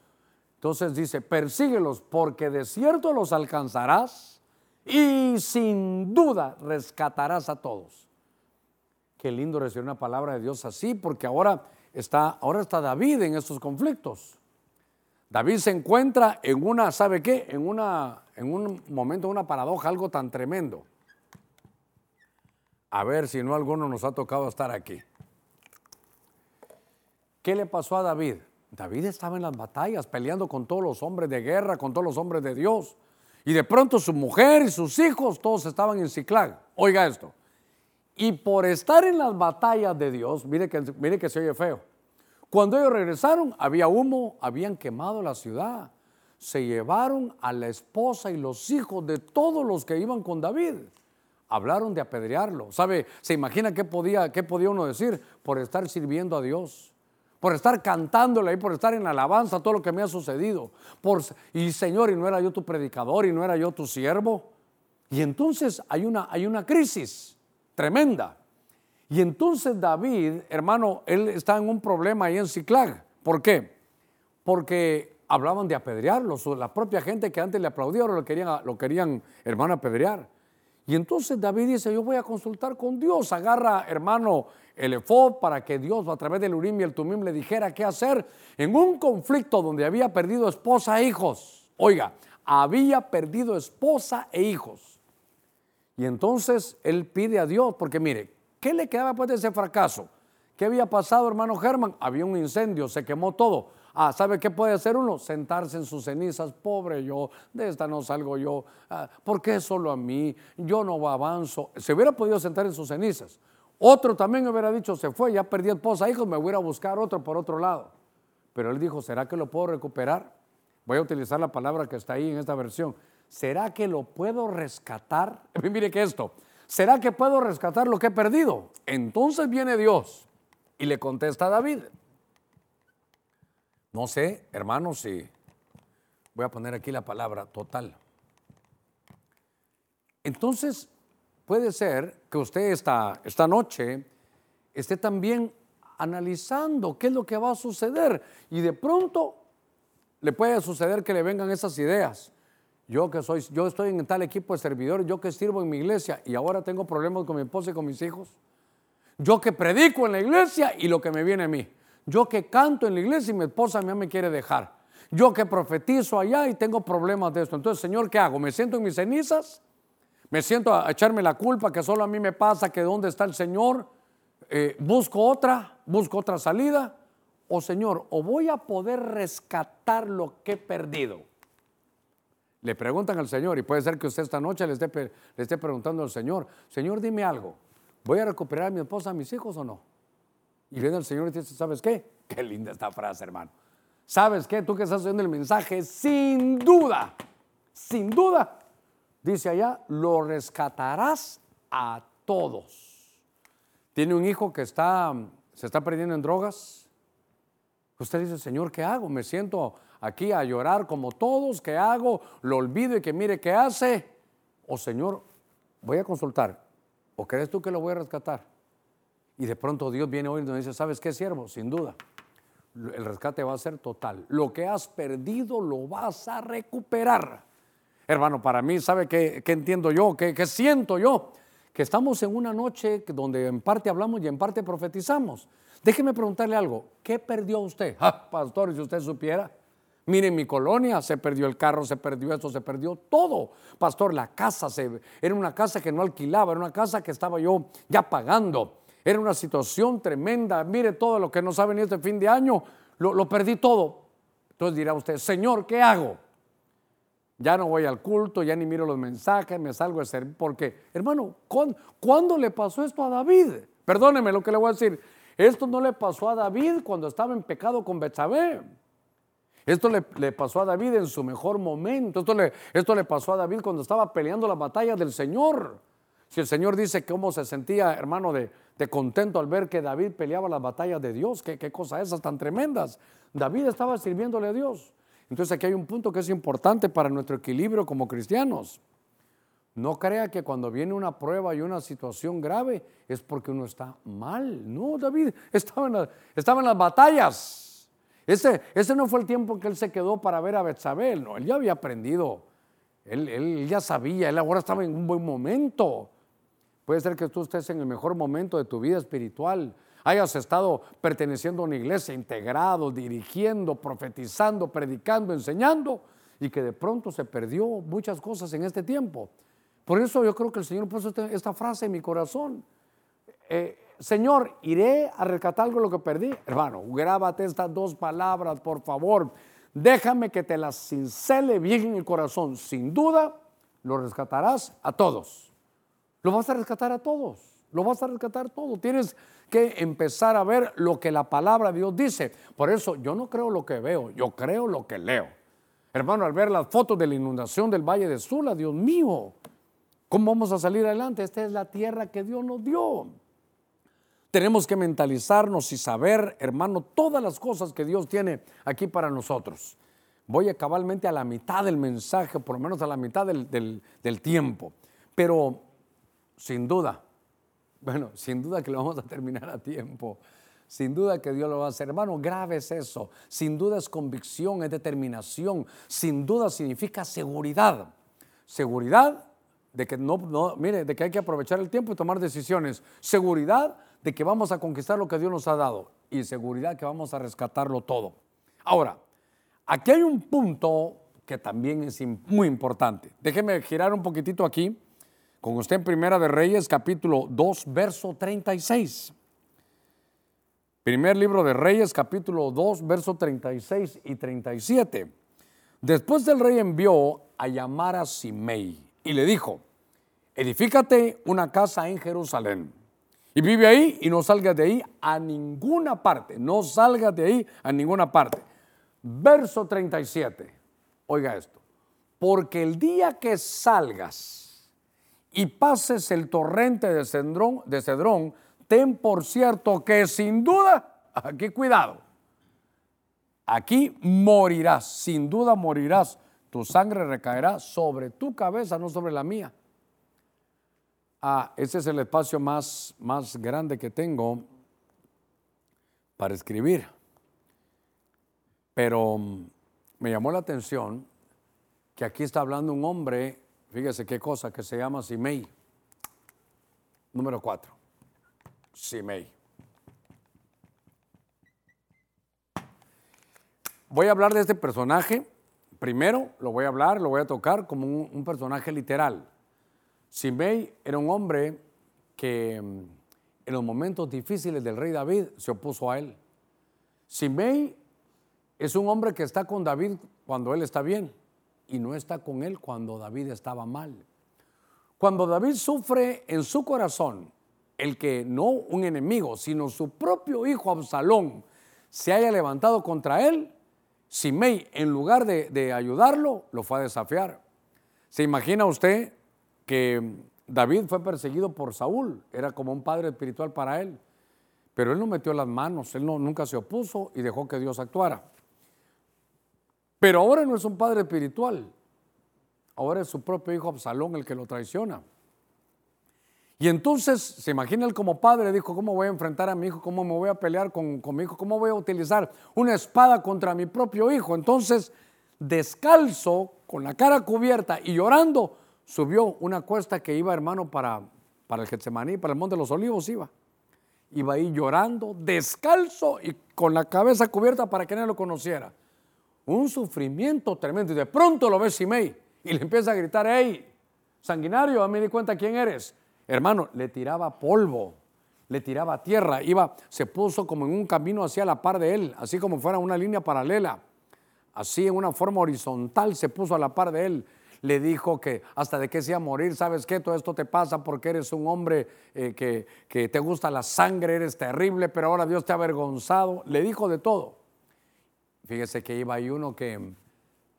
Entonces dice, persíguelos porque de cierto los alcanzarás y sin duda rescatarás a todos. Qué lindo recibir una palabra de Dios así, porque ahora está, ahora está David en estos conflictos. David se encuentra en una, ¿sabe qué? En, una, en un momento, una paradoja, algo tan tremendo. A ver si no alguno nos ha tocado estar aquí. ¿Qué le pasó a David? David estaba en las batallas, peleando con todos los hombres de guerra, con todos los hombres de Dios. Y de pronto su mujer y sus hijos todos estaban en Ciclag. Oiga esto. Y por estar en las batallas de Dios, mire que, mire que se oye feo. Cuando ellos regresaron, había humo, habían quemado la ciudad. Se llevaron a la esposa y los hijos de todos los que iban con David. Hablaron de apedrearlo. ¿Sabe? ¿Se imagina qué podía, qué podía uno decir? Por estar sirviendo a Dios por estar cantándole ahí, por estar en alabanza, todo lo que me ha sucedido. Por, y Señor, y no era yo tu predicador, y no era yo tu siervo. Y entonces hay una, hay una crisis tremenda. Y entonces David, hermano, él está en un problema ahí en Ciclag. ¿Por qué? Porque hablaban de apedrearlo. La propia gente que antes le aplaudía ahora lo querían, lo querían hermano, apedrear. Y entonces David dice, yo voy a consultar con Dios. Agarra, hermano, el para que Dios a través del Urim y el Tumim le dijera qué hacer en un conflicto donde había perdido esposa e hijos. Oiga, había perdido esposa e hijos. Y entonces él pide a Dios, porque mire, ¿qué le quedaba después de ese fracaso? ¿Qué había pasado, hermano Germán? Había un incendio, se quemó todo. Ah, ¿sabe qué puede hacer uno? Sentarse en sus cenizas. Pobre yo, de esta no salgo yo. Ah, ¿Por qué solo a mí? Yo no avanzo. Se hubiera podido sentar en sus cenizas. Otro también hubiera dicho, se fue, ya perdí esposa, hijos, me voy a buscar otro por otro lado. Pero él dijo, ¿será que lo puedo recuperar? Voy a utilizar la palabra que está ahí en esta versión. ¿Será que lo puedo rescatar? Mire que esto, ¿será que puedo rescatar lo que he perdido? Entonces viene Dios y le contesta a David. No sé, hermanos, si voy a poner aquí la palabra total. Entonces, puede ser que usted esta, esta noche esté también analizando qué es lo que va a suceder y de pronto le puede suceder que le vengan esas ideas. Yo que soy, yo estoy en tal equipo de servidores, yo que sirvo en mi iglesia y ahora tengo problemas con mi esposa y con mis hijos. Yo que predico en la iglesia y lo que me viene a mí. Yo que canto en la iglesia y mi esposa mí me quiere dejar. Yo que profetizo allá y tengo problemas de esto. Entonces, Señor, ¿qué hago? ¿Me siento en mis cenizas? me siento a echarme la culpa que solo a mí me pasa, que dónde está el Señor, eh, busco otra, busco otra salida, o Señor, o voy a poder rescatar lo que he perdido. Le preguntan al Señor, y puede ser que usted esta noche le esté, le esté preguntando al Señor, Señor, dime algo, ¿voy a recuperar a mi esposa, a mis hijos o no? Y viene el Señor y dice, ¿sabes qué? Qué linda esta frase, hermano. ¿Sabes qué? Tú que estás oyendo el mensaje, sin duda, sin duda, dice allá, lo rescatarás a todos. Tiene un hijo que está, se está perdiendo en drogas. Usted dice, Señor, ¿qué hago? Me siento aquí a llorar como todos, ¿qué hago? Lo olvido y que mire qué hace. O Señor, voy a consultar. ¿O crees tú que lo voy a rescatar? Y de pronto Dios viene hoy y nos dice, ¿sabes qué, siervo? Sin duda, el rescate va a ser total. Lo que has perdido lo vas a recuperar. Hermano, para mí, ¿sabe qué, entiendo yo? ¿Qué, ¿Qué, siento yo? Que estamos en una noche donde en parte hablamos y en parte profetizamos. Déjeme preguntarle algo. ¿Qué perdió usted? Ah, pastor, si usted supiera. Miren, mi colonia se perdió el carro, se perdió esto, se perdió todo. Pastor, la casa se, era una casa que no alquilaba, era una casa que estaba yo ya pagando. Era una situación tremenda. Mire todo lo que nos ha venido este fin de año, lo, perdí todo. Entonces dirá usted, Señor, ¿qué hago? Ya no voy al culto, ya ni miro los mensajes, me salgo de servir. Porque, hermano, ¿cuándo, le pasó esto a David? Perdóneme lo que le voy a decir. Esto no le pasó a David cuando estaba en pecado con Betsabé. Esto le, pasó a David en su mejor momento. Esto le, pasó a David cuando estaba peleando la batalla del Señor. Si el Señor dice cómo se sentía, hermano, de, contento al ver que David peleaba las batallas de Dios, qué, qué cosas esas tan tremendas. David estaba sirviéndole a Dios. Entonces aquí hay un punto que es importante para nuestro equilibrio como cristianos. No crea que cuando viene una prueba y una situación grave es porque uno está mal. No, David estaba en las batallas. Ese, no fue el tiempo que él se quedó para ver a Betsabé, no, él ya había aprendido, él, él, ya sabía, él ahora estaba en un buen momento. Puede ser que tú estés en el mejor momento de tu vida espiritual, hayas estado perteneciendo a una iglesia, integrado, dirigiendo, profetizando, predicando, enseñando, y que de pronto se perdió muchas cosas en este tiempo. Por eso yo creo que el Señor puso este, esta frase en mi corazón. Eh, Señor, iré a rescatar algo lo que perdí. Hermano, grábate estas dos palabras, por favor. Déjame que te las cincele bien en el corazón. Sin duda, lo rescatarás a todos. Lo vas a rescatar a todos. Lo vas a rescatar todo. Tienes que empezar a ver lo que la palabra de Dios dice. Por eso yo no creo lo que veo, yo creo lo que leo. Hermano, al ver las fotos de la inundación del Valle de Sula, Dios mío, ¿cómo vamos a salir adelante? Esta es la tierra que Dios nos dio. Tenemos que mentalizarnos y saber, hermano, todas las cosas que Dios tiene aquí para nosotros. Voy a cabalmente a la mitad del mensaje, por lo menos a la mitad del, tiempo. Pero sin duda, bueno, sin duda que lo vamos a terminar a tiempo. Sin duda que Dios lo va a hacer. Hermano, grave es eso. Sin duda es convicción, es determinación. Sin duda significa seguridad. Seguridad de que no, mire, de que hay que aprovechar el tiempo y tomar decisiones. Seguridad de que vamos a conquistar lo que Dios nos ha dado y seguridad que vamos a rescatarlo todo. Ahora, aquí hay un punto que también es muy importante. Déjeme girar un poquitito aquí con usted en Primera de Reyes, capítulo 2, verso 36. Primer libro de Reyes, capítulo 2, verso 36 y 37. Después del rey envió a llamar a Simei y le dijo, edifícate una casa en Jerusalén y vive ahí y no salgas de ahí a ninguna parte. No salgas de ahí a ninguna parte. Verso 37. Oiga esto. Porque el día que salgas y pases el torrente de Cedrón, ten por cierto que sin duda, aquí cuidado, aquí morirás, sin duda morirás. Tu sangre recaerá sobre tu cabeza, no sobre la mía ah, ese es el espacio más, más grande que tengo para escribir. Pero mm, me llamó la atención que aquí está hablando un hombre, fíjese qué cosa, que se llama Simei. Número cuatro, Simei. Voy a hablar de este personaje. Primero lo voy a hablar, lo voy a tocar como un personaje literal. Simei era un hombre que mm, en los momentos difíciles del rey David se opuso a él. Simei es un hombre que está con David cuando él está bien y no está con él cuando David estaba mal. Cuando David sufre en su corazón el que no un enemigo, sino su propio hijo Absalón se haya levantado contra él, Simei en lugar de, de ayudarlo, lo fue a desafiar. ¿Se imagina usted que David fue perseguido por Saúl, era como un padre espiritual para él, pero él no metió las manos, él no, nunca se opuso y dejó que Dios actuara. Pero ahora no es un padre espiritual, ahora es su propio hijo Absalón el que lo traiciona. Y entonces, se imagina él como padre, dijo, ¿cómo voy a enfrentar a mi hijo? ¿Cómo me voy a pelear con, con mi hijo? ¿Cómo voy a utilizar una espada contra mi propio hijo? Entonces, descalzo, con la cara cubierta y llorando, subió una cuesta que iba, hermano, para, para el Getsemaní, para el Monte de los Olivos iba. Iba ahí llorando, descalzo y con la cabeza cubierta para que nadie lo conociera. Un sufrimiento tremendo. Y de pronto lo ve Simei y le empieza a gritar, hey, sanguinario, a mí di cuenta quién eres. Hermano, le tiraba polvo, le tiraba tierra, iba, se puso como en un camino hacia la par de él, así como fuera una línea paralela, así en una forma horizontal se puso a la par de él. Le dijo que hasta de qué se iba a morir, ¿sabes qué? Todo esto te pasa porque eres un hombre eh, que, que te gusta la sangre, eres terrible, pero ahora Dios te ha avergonzado. Le dijo de todo. Fíjese que iba ahí uno que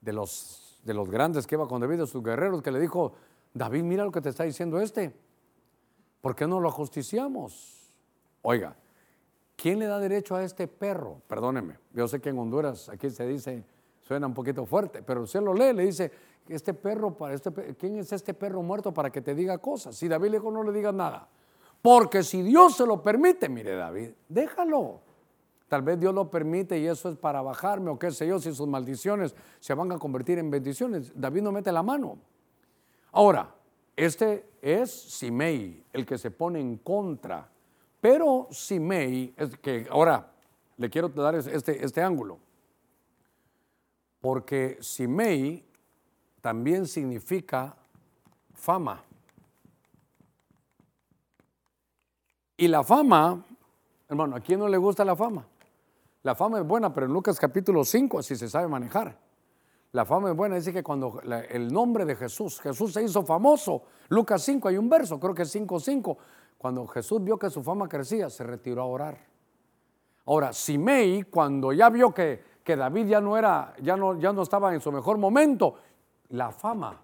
de los, de los grandes que iba con David, de sus guerreros, que le dijo, David, mira lo que te está diciendo este. ¿Por qué no lo justiciamos? Oiga, ¿quién le da derecho a este perro? Perdóneme, yo sé que en Honduras aquí se dice, suena un poquito fuerte, pero usted lo lee, le dice, este perro, para este, ¿quién es este perro muerto para que te diga cosas? Si David le dijo, no le digas nada. Porque si Dios se lo permite, mire David, déjalo. Tal vez Dios lo permite y eso es para bajarme o qué sé yo, si sus maldiciones se van a convertir en bendiciones. David no mete la mano. Ahora, este es Simei, el que se pone en contra. Pero Simei, es que ahora le quiero dar este, este ángulo. Porque Simei también significa fama. Y la fama, hermano, ¿a quién no le gusta la fama? La fama es buena, pero en Lucas capítulo 5 así se sabe manejar. La fama es buena, dice que cuando el nombre de Jesús, Jesús se hizo famoso. Lucas 5, hay un verso, creo que es 5.5. Cuando Jesús vio que su fama crecía, se retiró a orar. Ahora, Simei, cuando ya vio que, que David ya no era, ya no, ya no estaba en su mejor momento, la fama,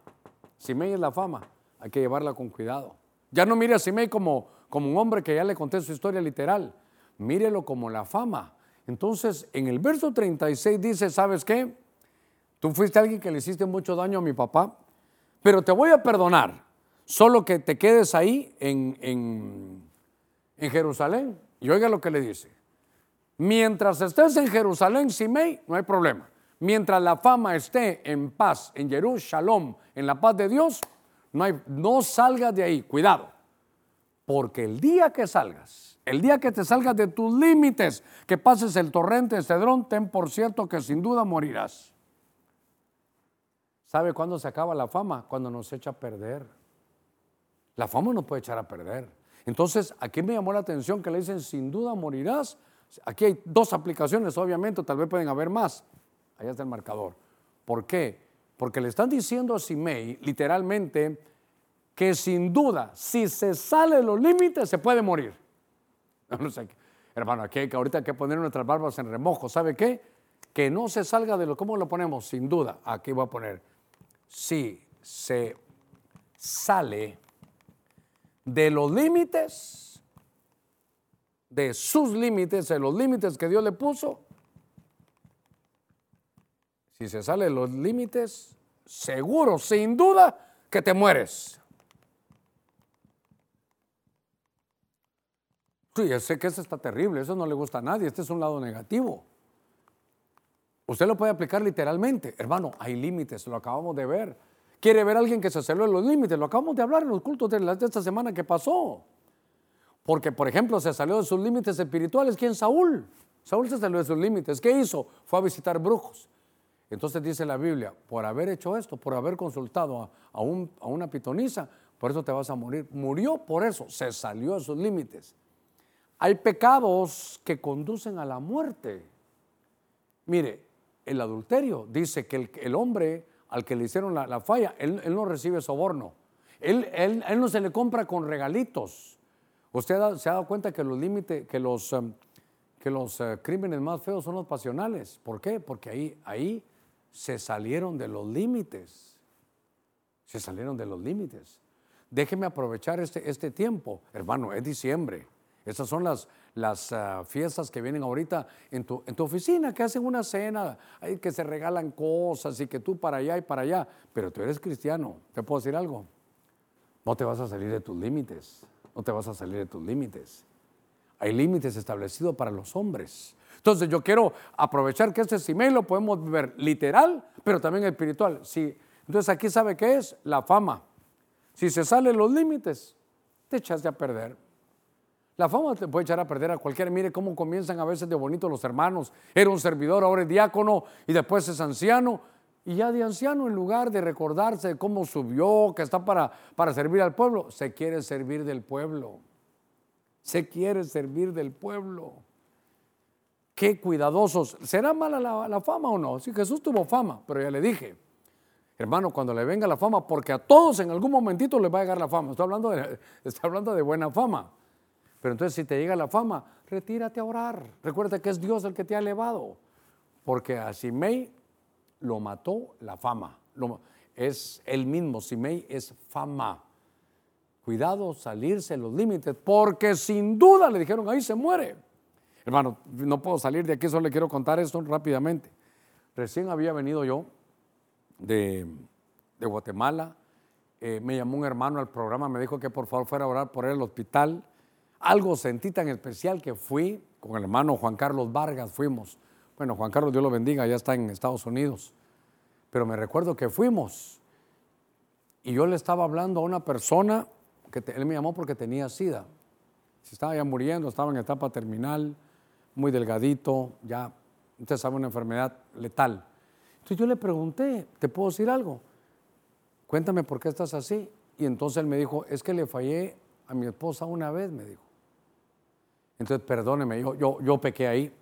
Simei es la fama, hay que llevarla con cuidado. Ya no mire a Simei como, como un hombre que ya le conté su historia literal, mírelo como la fama. Entonces, en el verso 36 dice, ¿sabes qué? Tú fuiste alguien que le hiciste mucho daño a mi papá, pero te voy a perdonar. Solo que te quedes ahí en, en, Jerusalén. Y oiga lo que le dice. Mientras estés en Jerusalén, Simei, no hay problema. Mientras la fama esté en paz, en Jerusalén, en la paz de Dios, no, salgas de ahí. Cuidado. Porque el día que salgas, el día que te salgas de tus límites, que pases el torrente de Cedrón, ten por cierto que sin duda morirás. ¿Sabe cuándo se acaba la fama? Cuando nos echa a perder. La fama no puede echar a perder. Entonces, aquí me llamó la atención que le dicen, sin duda morirás. Aquí hay dos aplicaciones, obviamente, tal vez pueden haber más. Allá está el marcador. ¿Por qué? Porque le están diciendo a Simei, literalmente, que sin duda, si se sale de los límites, se puede morir. Hermano, aquí hay que ahorita hay que poner nuestras barbas en remojo. ¿Sabe qué? Que no se salga de lo, ¿cómo lo ponemos? Sin duda, aquí voy a poner si se sale de los límites, de sus límites, de los límites que Dios le puso, si se sale de los límites, seguro, sin duda, que te mueres. Sí, yo sé que eso está terrible, eso no le gusta a nadie, este es un lado negativo. Usted lo puede aplicar literalmente. Hermano, hay límites, lo acabamos de ver. Quiere ver a alguien que se salió de los límites, lo acabamos de hablar en los cultos de, esta semana que pasó. Porque, por ejemplo, se salió de sus límites espirituales. ¿Quién? Saúl. Saúl se salió de sus límites. ¿Qué hizo? Fue a visitar brujos. Entonces dice la Biblia, por haber hecho esto, por haber consultado a, a una pitonisa, por eso te vas a morir. Murió por eso, se salió de sus límites. Hay pecados que conducen a la muerte. Mire, el adulterio. Dice que el, hombre al que le hicieron la, falla, él, no recibe soborno. Él, no se le compra con regalitos. Usted se ha dado cuenta que los límites, que los, um, que los uh, crímenes más feos son los pasionales. ¿Por qué? Porque ahí, ahí se salieron de los límites. Se salieron de los límites. Déjeme aprovechar este, este tiempo. Hermano, es diciembre. Esas son las, las ah, fiestas que vienen ahorita en tu, en tu oficina, que hacen una cena, que se regalan cosas y que tú para allá y para allá. Pero tú eres cristiano, ¿te puedo decir algo? No te vas a salir de tus límites. no te vas a salir de tus límites. Hay límites establecidos para los hombres. Entonces yo quiero aprovechar que este simé lo podemos ver literal, pero también espiritual. Sí. Entonces aquí sabe qué es la fama. Si se salen los límites, te echaste a perder. La fama te puede echar a perder a cualquiera. Mire cómo comienzan a veces de bonito los hermanos. Era un servidor, ahora es diácono y después es anciano. Y ya de anciano, en lugar de recordarse de cómo subió, que está para, para servir al pueblo, se quiere servir del pueblo. Se quiere servir del pueblo. Qué cuidadosos. ¿Será mala la, fama o no? Sí, Jesús tuvo fama, pero ya le dije, hermano, cuando le venga la fama, porque a todos en algún momentito les va a llegar la fama. Estoy hablando de, hablando de buena fama. Pero entonces si te llega la fama, retírate a orar. Recuerda que es Dios el que te ha elevado. Porque a Simei lo mató la fama. es el mismo, Simei es fama. Cuidado, salirse los límites, porque sin duda le dijeron, ahí se muere. Hermano, no puedo salir de aquí, solo le quiero contar esto rápidamente. Recién había venido yo de, Guatemala, eh, me llamó un hermano al programa, me dijo que por favor fuera a orar por él al hospital. Algo sentí tan especial que fui con el hermano Juan Carlos Vargas, fuimos. Bueno, Juan Carlos, Dios lo bendiga, ya está en Estados Unidos. Pero me recuerdo que fuimos y yo le estaba hablando a una persona que él me llamó porque tenía sida. Se estaba ya muriendo, estaba en etapa terminal, muy delgadito, ya, usted sabe, una enfermedad letal. Entonces yo le pregunté, ¿te puedo decir algo? Cuéntame por qué estás así. Y entonces él me dijo, es que le fallé a mi esposa una vez, me dijo. Entonces, perdóneme, yo, yo, yo pequé ahí.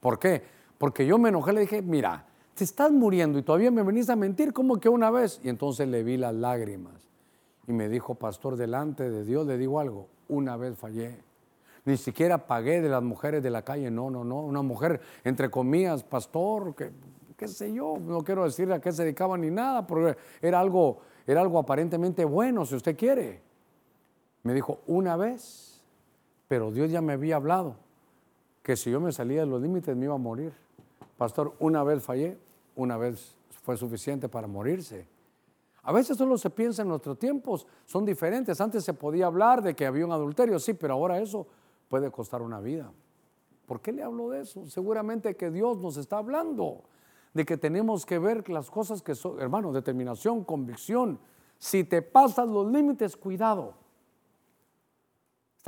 ¿Por qué? Porque yo me enojé, le dije, mira, te estás muriendo y todavía me venís a mentir como que una vez. Y entonces le vi las lágrimas. Y me dijo, pastor, delante de Dios le digo algo, una vez fallé. Ni siquiera pagué de las mujeres de la calle, no, no, no. Una mujer, entre comillas, pastor, que, qué sé yo, no quiero decirle a qué se dedicaba ni nada, porque era algo, era algo aparentemente bueno, si usted quiere. Me dijo, una vez pero Dios ya me había hablado que si yo me salía de los límites me iba a morir. Pastor, una vez fallé, una vez fue suficiente para morirse. A veces solo se piensa en nuestros tiempos, son diferentes. Antes se podía hablar de que había un adulterio, sí, pero ahora eso puede costar una vida. ¿Por qué le hablo de eso? Seguramente que Dios nos está hablando de que tenemos que ver las cosas que son, hermano, determinación, convicción. Si te pasas los límites, cuidado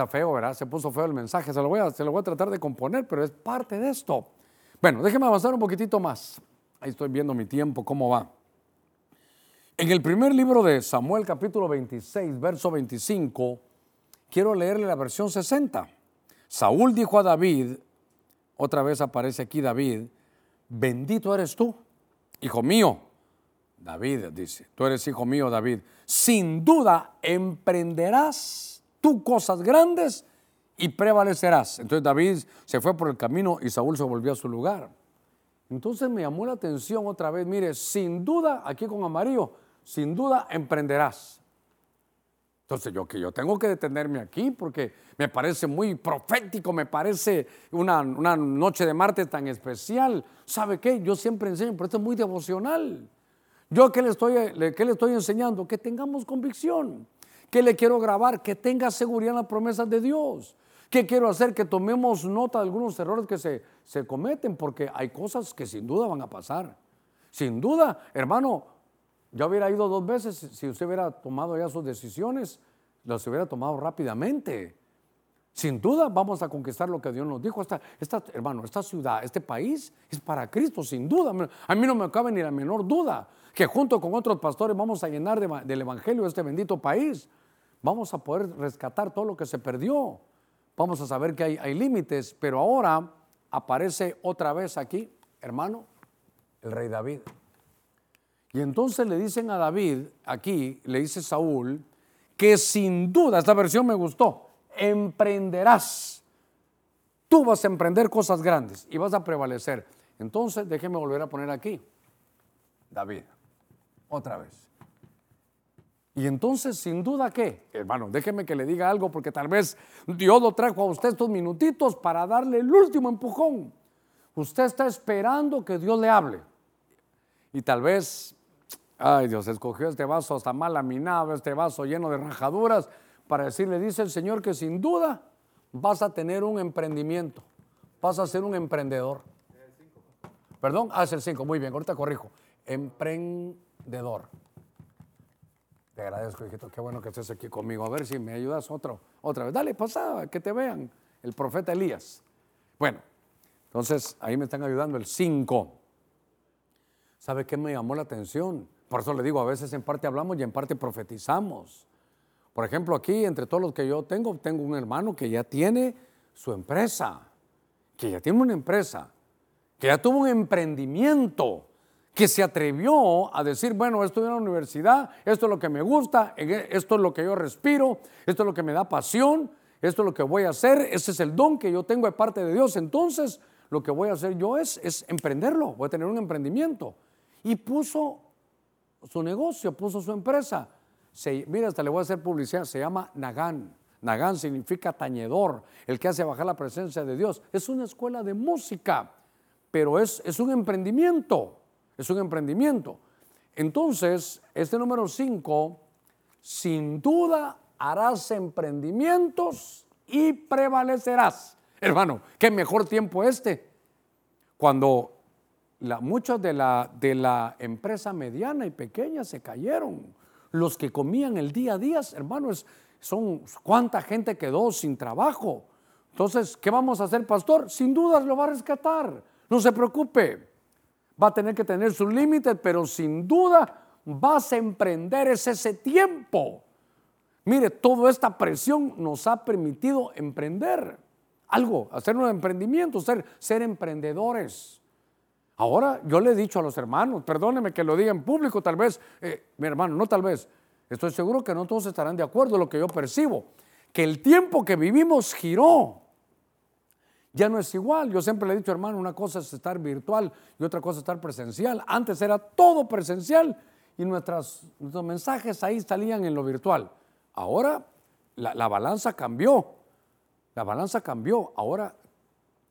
feo, ¿verdad? Se puso feo el mensaje. Se lo, voy a, se lo voy a tratar de componer, pero es parte de esto. Bueno, déjeme avanzar un poquitito más. Ahí estoy viendo mi tiempo, cómo va. En el primer libro de Samuel, capítulo 26, verso 25, quiero leerle la versión 60. Saúl dijo a David, otra vez aparece aquí David, bendito eres tú, hijo mío. David dice, tú eres hijo mío, David. Sin duda emprenderás tú cosas grandes y prevalecerás. Entonces David se fue por el camino y Saúl se volvió a su lugar. Entonces me llamó la atención otra vez, mire, sin duda, aquí con amarillo, sin duda emprenderás. Entonces yo que yo tengo que detenerme aquí porque me parece muy profético, me parece una, una noche de martes tan especial. ¿Sabe qué? Yo siempre enseño, pero esto es muy devocional. Yo qué le estoy, qué le estoy enseñando? Que tengamos convicción. ¿Qué le quiero grabar? Que tenga seguridad en las promesas de Dios. ¿Qué quiero hacer? Que tomemos nota de algunos errores que se, se cometen, porque hay cosas que sin duda van a pasar. Sin duda, hermano, ya hubiera ido dos veces si usted hubiera tomado ya sus decisiones, las hubiera tomado rápidamente. Sin duda vamos a conquistar lo que Dios nos dijo. Esta, hermano, esta ciudad, este país es para Cristo, sin duda. A mí no me cabe ni la menor duda que junto con otros pastores vamos a llenar del Evangelio este bendito país vamos a poder rescatar todo lo que se perdió. Vamos a saber que hay límites, pero ahora aparece otra vez aquí, hermano, el rey David. Y entonces le dicen a David, aquí le dice Saúl, que sin duda, esta versión me gustó, emprenderás. Tú vas a emprender cosas grandes y vas a prevalecer. Entonces, déjeme volver a poner aquí, David, otra vez. Y entonces, sin duda, ¿qué? Hermano, déjeme que le diga algo porque tal vez Dios lo trajo a usted estos minutitos para darle el último empujón. Usted está esperando que Dios le hable. Y tal vez, ay Dios, escogió este vaso hasta mal laminado, este vaso lleno de rajaduras, para decirle, dice el Señor que sin duda vas a tener un emprendimiento, vas a ser un emprendedor. Perdón, ah, el 5, muy bien, ahorita corrijo. Emprendedor. Te agradezco, hijito, qué bueno que estés aquí conmigo. A ver si me ayudas otro, otra vez. Dale, pasa, que te vean. El profeta Elías. Bueno, entonces ahí me están ayudando el 5. ¿Sabe qué me llamó la atención? Por eso le digo, a veces en parte hablamos y en parte profetizamos. Por ejemplo, aquí, entre todos los que yo tengo, tengo un hermano que ya tiene su empresa, que ya tiene una empresa, que ya tuvo un emprendimiento, que se atrevió a decir, bueno, estoy en la universidad, esto es lo que me gusta, e, esto es lo que yo respiro, esto es lo que me da pasión, esto es lo que voy a hacer, ese es el don que yo tengo de parte de Dios. Entonces, lo que voy a hacer yo es, es emprenderlo, voy a tener un emprendimiento. Y puso su negocio, puso su empresa. mira, hasta le voy a hacer publicidad, se llama Nagán. Nagán significa tañedor, el que hace bajar la presencia de Dios. Es una escuela de música, pero es, es un emprendimiento, es un emprendimiento. Entonces, este número 5, sin duda harás emprendimientos y prevalecerás. Hermano, qué mejor tiempo este, cuando muchos de la, de la empresa mediana y pequeña se cayeron. Los que comían el día a día, hermanos, son cuánta gente quedó sin trabajo. Entonces, ¿qué vamos a hacer, pastor? Sin dudas lo va a rescatar. No se preocupe. Va a tener que tener sus límites, pero sin duda vas a emprender ese, ese tiempo. Mire, toda esta presión nos ha permitido emprender algo, hacer un emprendimiento, ser, ser emprendedores. Ahora yo le he dicho a los hermanos, perdónenme que lo diga en público, tal vez, eh, mi hermano, no tal vez, estoy seguro que no todos estarán de acuerdo en lo que yo percibo, que el tiempo que vivimos giró. Ya no es igual. Yo siempre le he dicho, hermano, una cosa es estar virtual y otra cosa es estar presencial. Antes era todo presencial y nuestros mensajes ahí salían en lo virtual. Ahora la, la balanza cambió. La balanza cambió. Ahora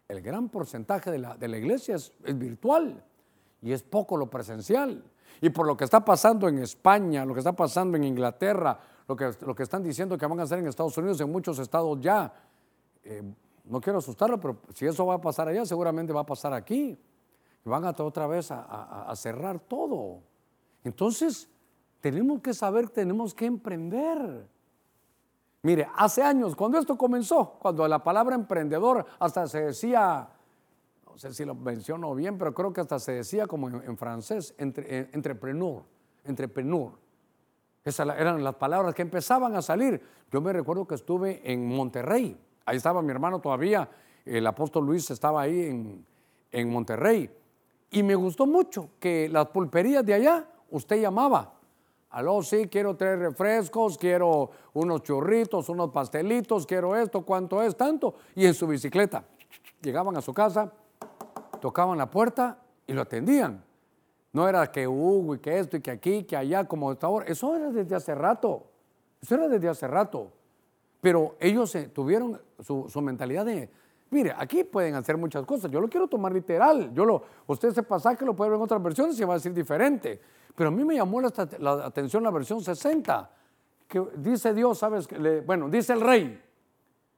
el gran porcentaje de la, de la iglesia es, virtual y es poco lo presencial. Y por lo que está pasando en España, lo que está pasando en Inglaterra, lo que, lo que están diciendo que van a hacer en Estados Unidos, en muchos estados ya, eh, no quiero asustarlo, pero si eso va a pasar allá, seguramente va a pasar aquí. Y van a otra vez a, a cerrar todo. Entonces, tenemos que saber, tenemos que emprender. Mire, hace años, cuando esto comenzó, cuando la palabra emprendedor hasta se decía, no sé si lo menciono bien, pero creo que hasta se decía como en, francés, entre, entrepreneur, entrepreneur. Esas eran las palabras que empezaban a salir. Yo me recuerdo que estuve en Monterrey, ahí estaba mi hermano todavía, el apóstol Luis estaba ahí en, en Monterrey, y me gustó mucho que las pulperías de allá usted llamaba Aló, sí, quiero tres refrescos, quiero unos churritos, unos pastelitos, quiero esto, cuánto es, tanto. Y en su bicicleta. Llegaban a su casa, tocaban la puerta y lo atendían. No era que Hugo y que esto y que aquí, que allá, como está ahora. Eso era desde hace rato. Eso era desde hace rato. Pero ellos tuvieron su, su mentalidad de, Mire, aquí pueden hacer muchas cosas. Yo lo quiero tomar literal. Yo lo, usted ese pasaje lo puede ver en otras versiones y va a decir diferente. Pero a mí me llamó la, atención la versión 60, que dice Dios, ¿sabes? Le, bueno, dice el rey.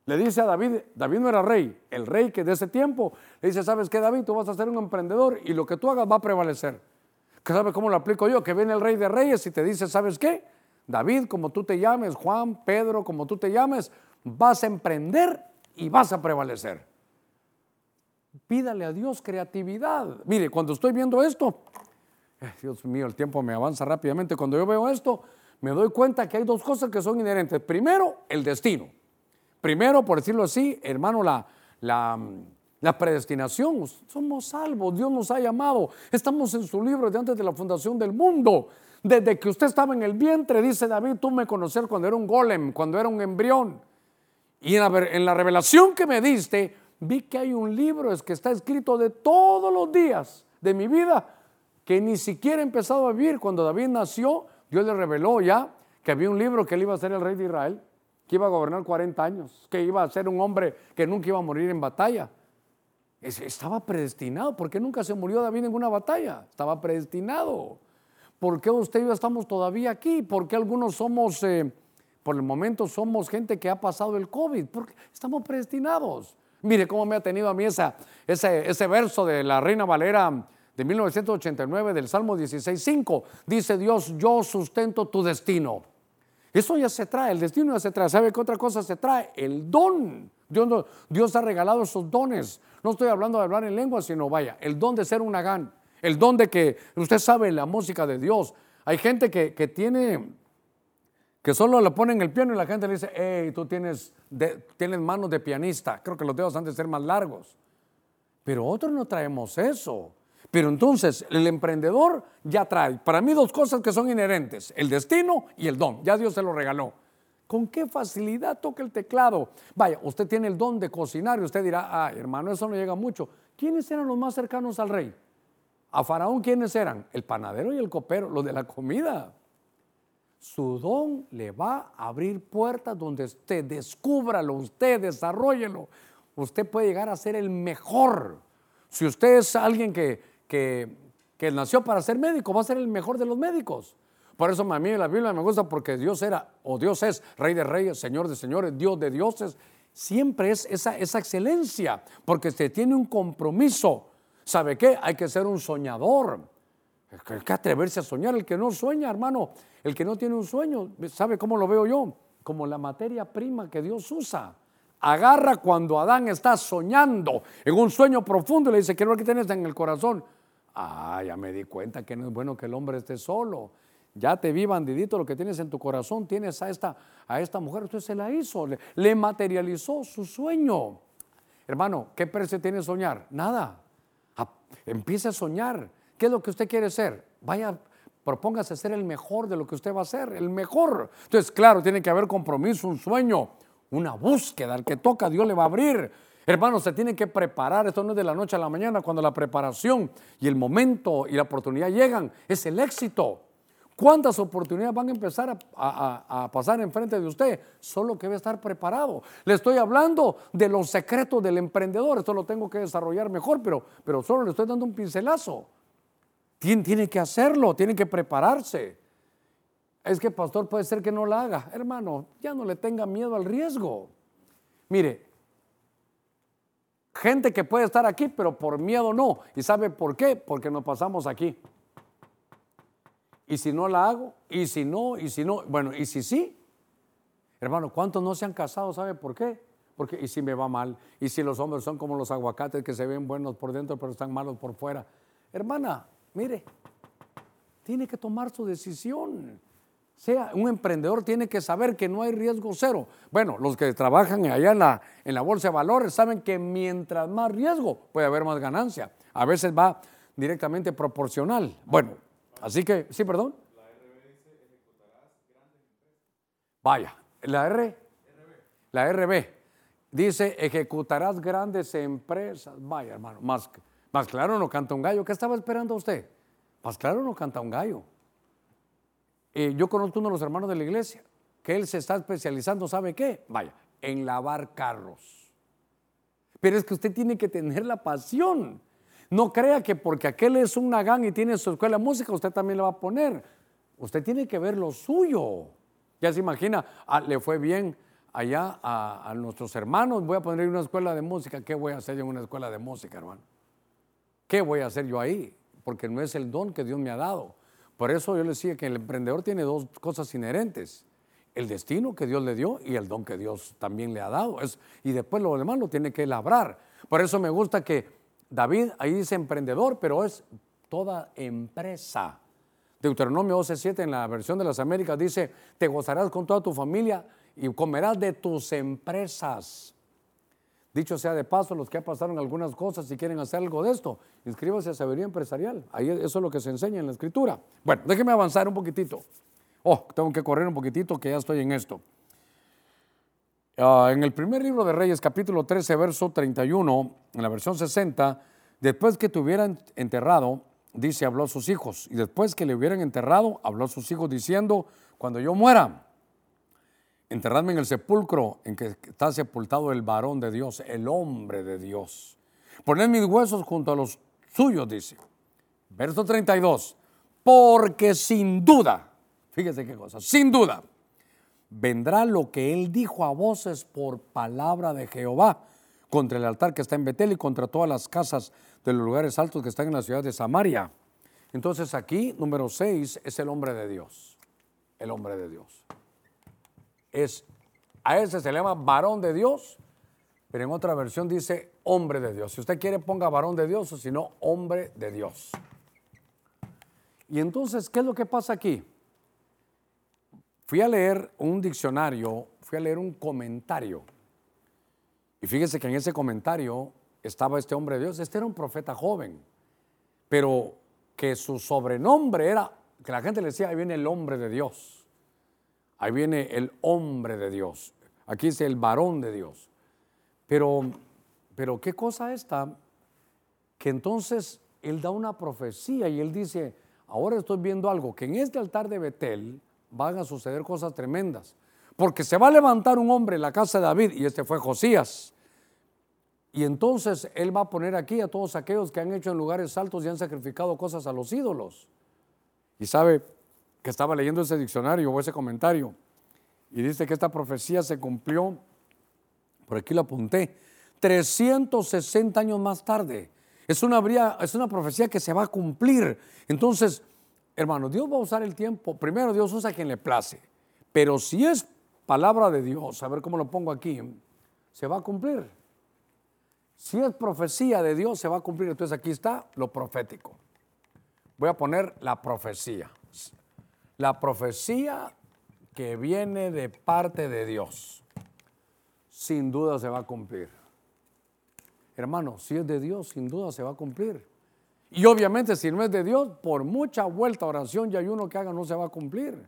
Le dice a David, David no era rey, el rey que de ese tiempo le dice, ¿sabes qué, David? Tú vas a ser un emprendedor y lo que tú hagas va a prevalecer. ¿Qué sabe cómo lo aplico yo? Que viene el rey de reyes y te dice, ¿sabes qué? David, como tú te llames, Juan, Pedro, como tú te llames, vas a emprender y vas a prevalecer. Pídale a Dios creatividad. Mire, cuando estoy viendo esto, eh, Dios mío, el tiempo me avanza rápidamente. Cuando yo veo esto, me doy cuenta que hay dos cosas que son inherentes. Primero, el destino. Primero, por decirlo así, hermano, la, la, predestinación. Somos salvos, Dios nos ha llamado. Estamos en su libro de antes de la fundación del mundo. Desde que usted estaba en el vientre, dice David, tú me conocer cuando era un golem, cuando era un embrión. Y en la, revelación que me diste, vi que hay un libro es que está escrito de todos los días de mi vida que ni siquiera he empezado a vivir. Cuando David nació, Dios le reveló ya que había un libro que él iba a ser el rey de Israel, que iba a gobernar 40 años, que iba a ser un hombre que nunca iba a morir en batalla. Estaba predestinado. ¿Por qué nunca se murió David en una batalla? Estaba predestinado. ¿Por qué usted y yo estamos todavía aquí? ¿Por qué algunos somos... Eh, por el momento somos gente que ha pasado el COVID, porque estamos predestinados. Mire cómo me ha tenido a mí ese, ese verso de la Reina Valera de 1989 del Salmo 16.5. Dice Dios, yo sustento tu destino. Eso ya se trae, el destino ya se trae. ¿Sabe qué otra cosa se trae? El don. Dios, Dios ha regalado esos dones. No estoy hablando de hablar en lengua, sino vaya, el don de ser un agán, el don de que usted sabe la música de Dios. Hay gente que, que tiene que solo le ponen el piano y la gente le dice, hey, tú tienes, tienes manos de pianista, creo que los dedos han de ser más largos. Pero otros no traemos eso. Pero entonces el emprendedor ya trae, para mí, dos cosas que son inherentes, el destino y el don. Ya Dios se lo regaló. ¿Con qué facilidad toca el teclado? Vaya, usted tiene el don de cocinar y usted dirá, ay hermano, eso no llega mucho. ¿Quiénes eran los más cercanos al rey? A Faraón, ¿quiénes eran? El panadero y el copero, los de la comida. Su don le va a abrir puertas donde usted descúbralo, usted desarrollelo. Usted puede llegar a ser el mejor. Si usted es alguien que, que, nació para ser médico, va a ser el mejor de los médicos. Por eso a mí la Biblia me gusta porque Dios era, o Dios es, Rey de Reyes, Señor de Señores, Dios de Dioses. Siempre es esa, esa excelencia, porque se tiene un compromiso. ¿Sabe qué? Hay que ser un soñador. Hay que atreverse a soñar. El que no sueña, hermano, el que no tiene un sueño, ¿sabe cómo lo veo yo? Como la materia prima que Dios usa. Agarra cuando Adán está soñando en un sueño profundo y le dice, ¿qué es lo que tienes en el corazón? Ah, ya me di cuenta que no es bueno que el hombre esté solo. Ya te vi bandidito lo que tienes en tu corazón, tienes a esta, a esta mujer, usted se la hizo, le, materializó su sueño. Hermano, ¿qué precio tiene soñar? Nada. empiece a soñar. ¿Qué es lo que usted quiere ser? Vaya Propóngase ser el mejor de lo que usted va a ser, el mejor. Entonces, claro, tiene que haber compromiso, un sueño, una búsqueda. Al que toca, Dios le va a abrir. Hermanos, se tiene que preparar. Esto no es de la noche a la mañana. Cuando la preparación y el momento y la oportunidad llegan, es el éxito. ¿Cuántas oportunidades van a empezar a, pasar enfrente de usted? Solo que debe estar preparado. Le estoy hablando de los secretos del emprendedor. Esto lo tengo que desarrollar mejor, pero, pero solo le estoy dando un pincelazo. Tiene, que hacerlo, tiene que prepararse. Es que pastor puede ser que no la haga. Hermano, ya no le tenga miedo al riesgo. Mire, gente que puede estar aquí, pero por miedo no. ¿Y sabe por qué? Porque nos pasamos aquí. Y si no la hago, y si no, y si no, bueno, y si sí. Hermano, ¿cuántos no se han casado? ¿Sabe por qué? Porque, y si me va mal, y si los hombres son como los aguacates que se ven buenos por dentro, pero están malos por fuera. Hermana, Mire, tiene que tomar su decisión. Sea un emprendedor tiene que saber que no hay riesgo cero. Bueno, los que trabajan allá en la, en la bolsa de valores saben que mientras más riesgo puede haber más ganancia. A veces va directamente proporcional. Bueno, así que, sí, perdón. La RB dice ejecutarás grandes. Vaya, la R. La RB dice ejecutarás grandes empresas. Vaya, hermano, más que más claro no canta un gallo. ¿Qué estaba esperando usted? Más claro no canta un gallo. Eh, yo conozco uno de los hermanos de la iglesia, que él se está especializando, ¿sabe qué? Vaya, en lavar carros. Pero es que usted tiene que tener la pasión. No crea que porque aquel es un nagán y tiene su escuela de música, usted también le va a poner. Usted tiene que ver lo suyo. Ya se imagina, ah, le fue bien allá a, a, nuestros hermanos, voy a poner una escuela de música. ¿Qué voy a hacer en una escuela de música, hermano? ¿Qué voy a hacer yo ahí? Porque no es el don que Dios me ha dado. Por eso yo le decía que el emprendedor tiene dos cosas inherentes. El destino que Dios le dio y el don que Dios también le ha dado. Es, y después lo demás lo tiene que labrar. Por eso me gusta que David ahí dice emprendedor, pero es toda empresa. Deuteronomio 12.7 en la versión de las Américas dice, te gozarás con toda tu familia y comerás de tus empresas. Dicho sea de paso, los que ya pasaron algunas cosas, si quieren hacer algo de esto, inscríbase a Sabiduría Empresarial. Ahí eso es lo que se enseña en la escritura. Bueno, déjeme avanzar un poquitito. Oh, tengo que correr un poquitito que ya estoy en esto. Ah, en el primer libro de Reyes, capítulo 13, verso 31, en la versión 60, después que te hubieran enterrado, dice, habló a sus hijos. Y después que le hubieran enterrado, habló a sus hijos diciendo, cuando yo muera, enterradme en el sepulcro en que está sepultado el varón de Dios, el hombre de Dios. Poned mis huesos junto a los suyos, dice. Verso 32. Porque sin duda, fíjese qué cosa, sin duda, vendrá lo que él dijo a voces por palabra de Jehová contra el altar que está en Betel y contra todas las casas de los lugares altos que están en la ciudad de Samaria. Entonces aquí, número 6, es el hombre de Dios. El hombre de Dios. Es, a ese se le llama varón de Dios, pero en otra versión dice hombre de Dios. Si usted quiere, ponga varón de Dios o si no, hombre de Dios. Y entonces, ¿qué es lo que pasa aquí? Fui a leer un diccionario, fui a leer un comentario y fíjese que en ese comentario estaba este hombre de Dios. Este era un profeta joven, pero que su sobrenombre era, que la gente le decía, ahí viene el hombre de Dios. Ahí viene el hombre de Dios. Aquí dice el varón de Dios. Pero, pero qué cosa esta, que entonces él da una profecía y él dice, ahora estoy viendo algo, que en este altar de Betel van a suceder cosas tremendas. Porque se va a levantar un hombre en la casa de David, y este fue Josías. Y entonces él va a poner aquí a todos aquellos que han hecho en lugares altos y han sacrificado cosas a los ídolos. Y sabe que estaba leyendo ese diccionario o ese comentario. Y dice que esta profecía se cumplió, por aquí lo apunté, 360 años más tarde. Es una, es una profecía que se va a cumplir. Entonces, hermano, Dios va a usar el tiempo. Primero, Dios usa a quien le place. Pero si es palabra de Dios, a ver cómo lo pongo aquí, se va a cumplir. Si es profecía de Dios, se va a cumplir. Entonces aquí está lo profético. Voy a poner la profecía. La profecía que viene de parte de Dios. Sin duda se va a cumplir. Hermano, si es de Dios, sin duda se va a cumplir. Y obviamente si no es de Dios, por mucha vuelta, oración y ayuno que haga, no se va a cumplir.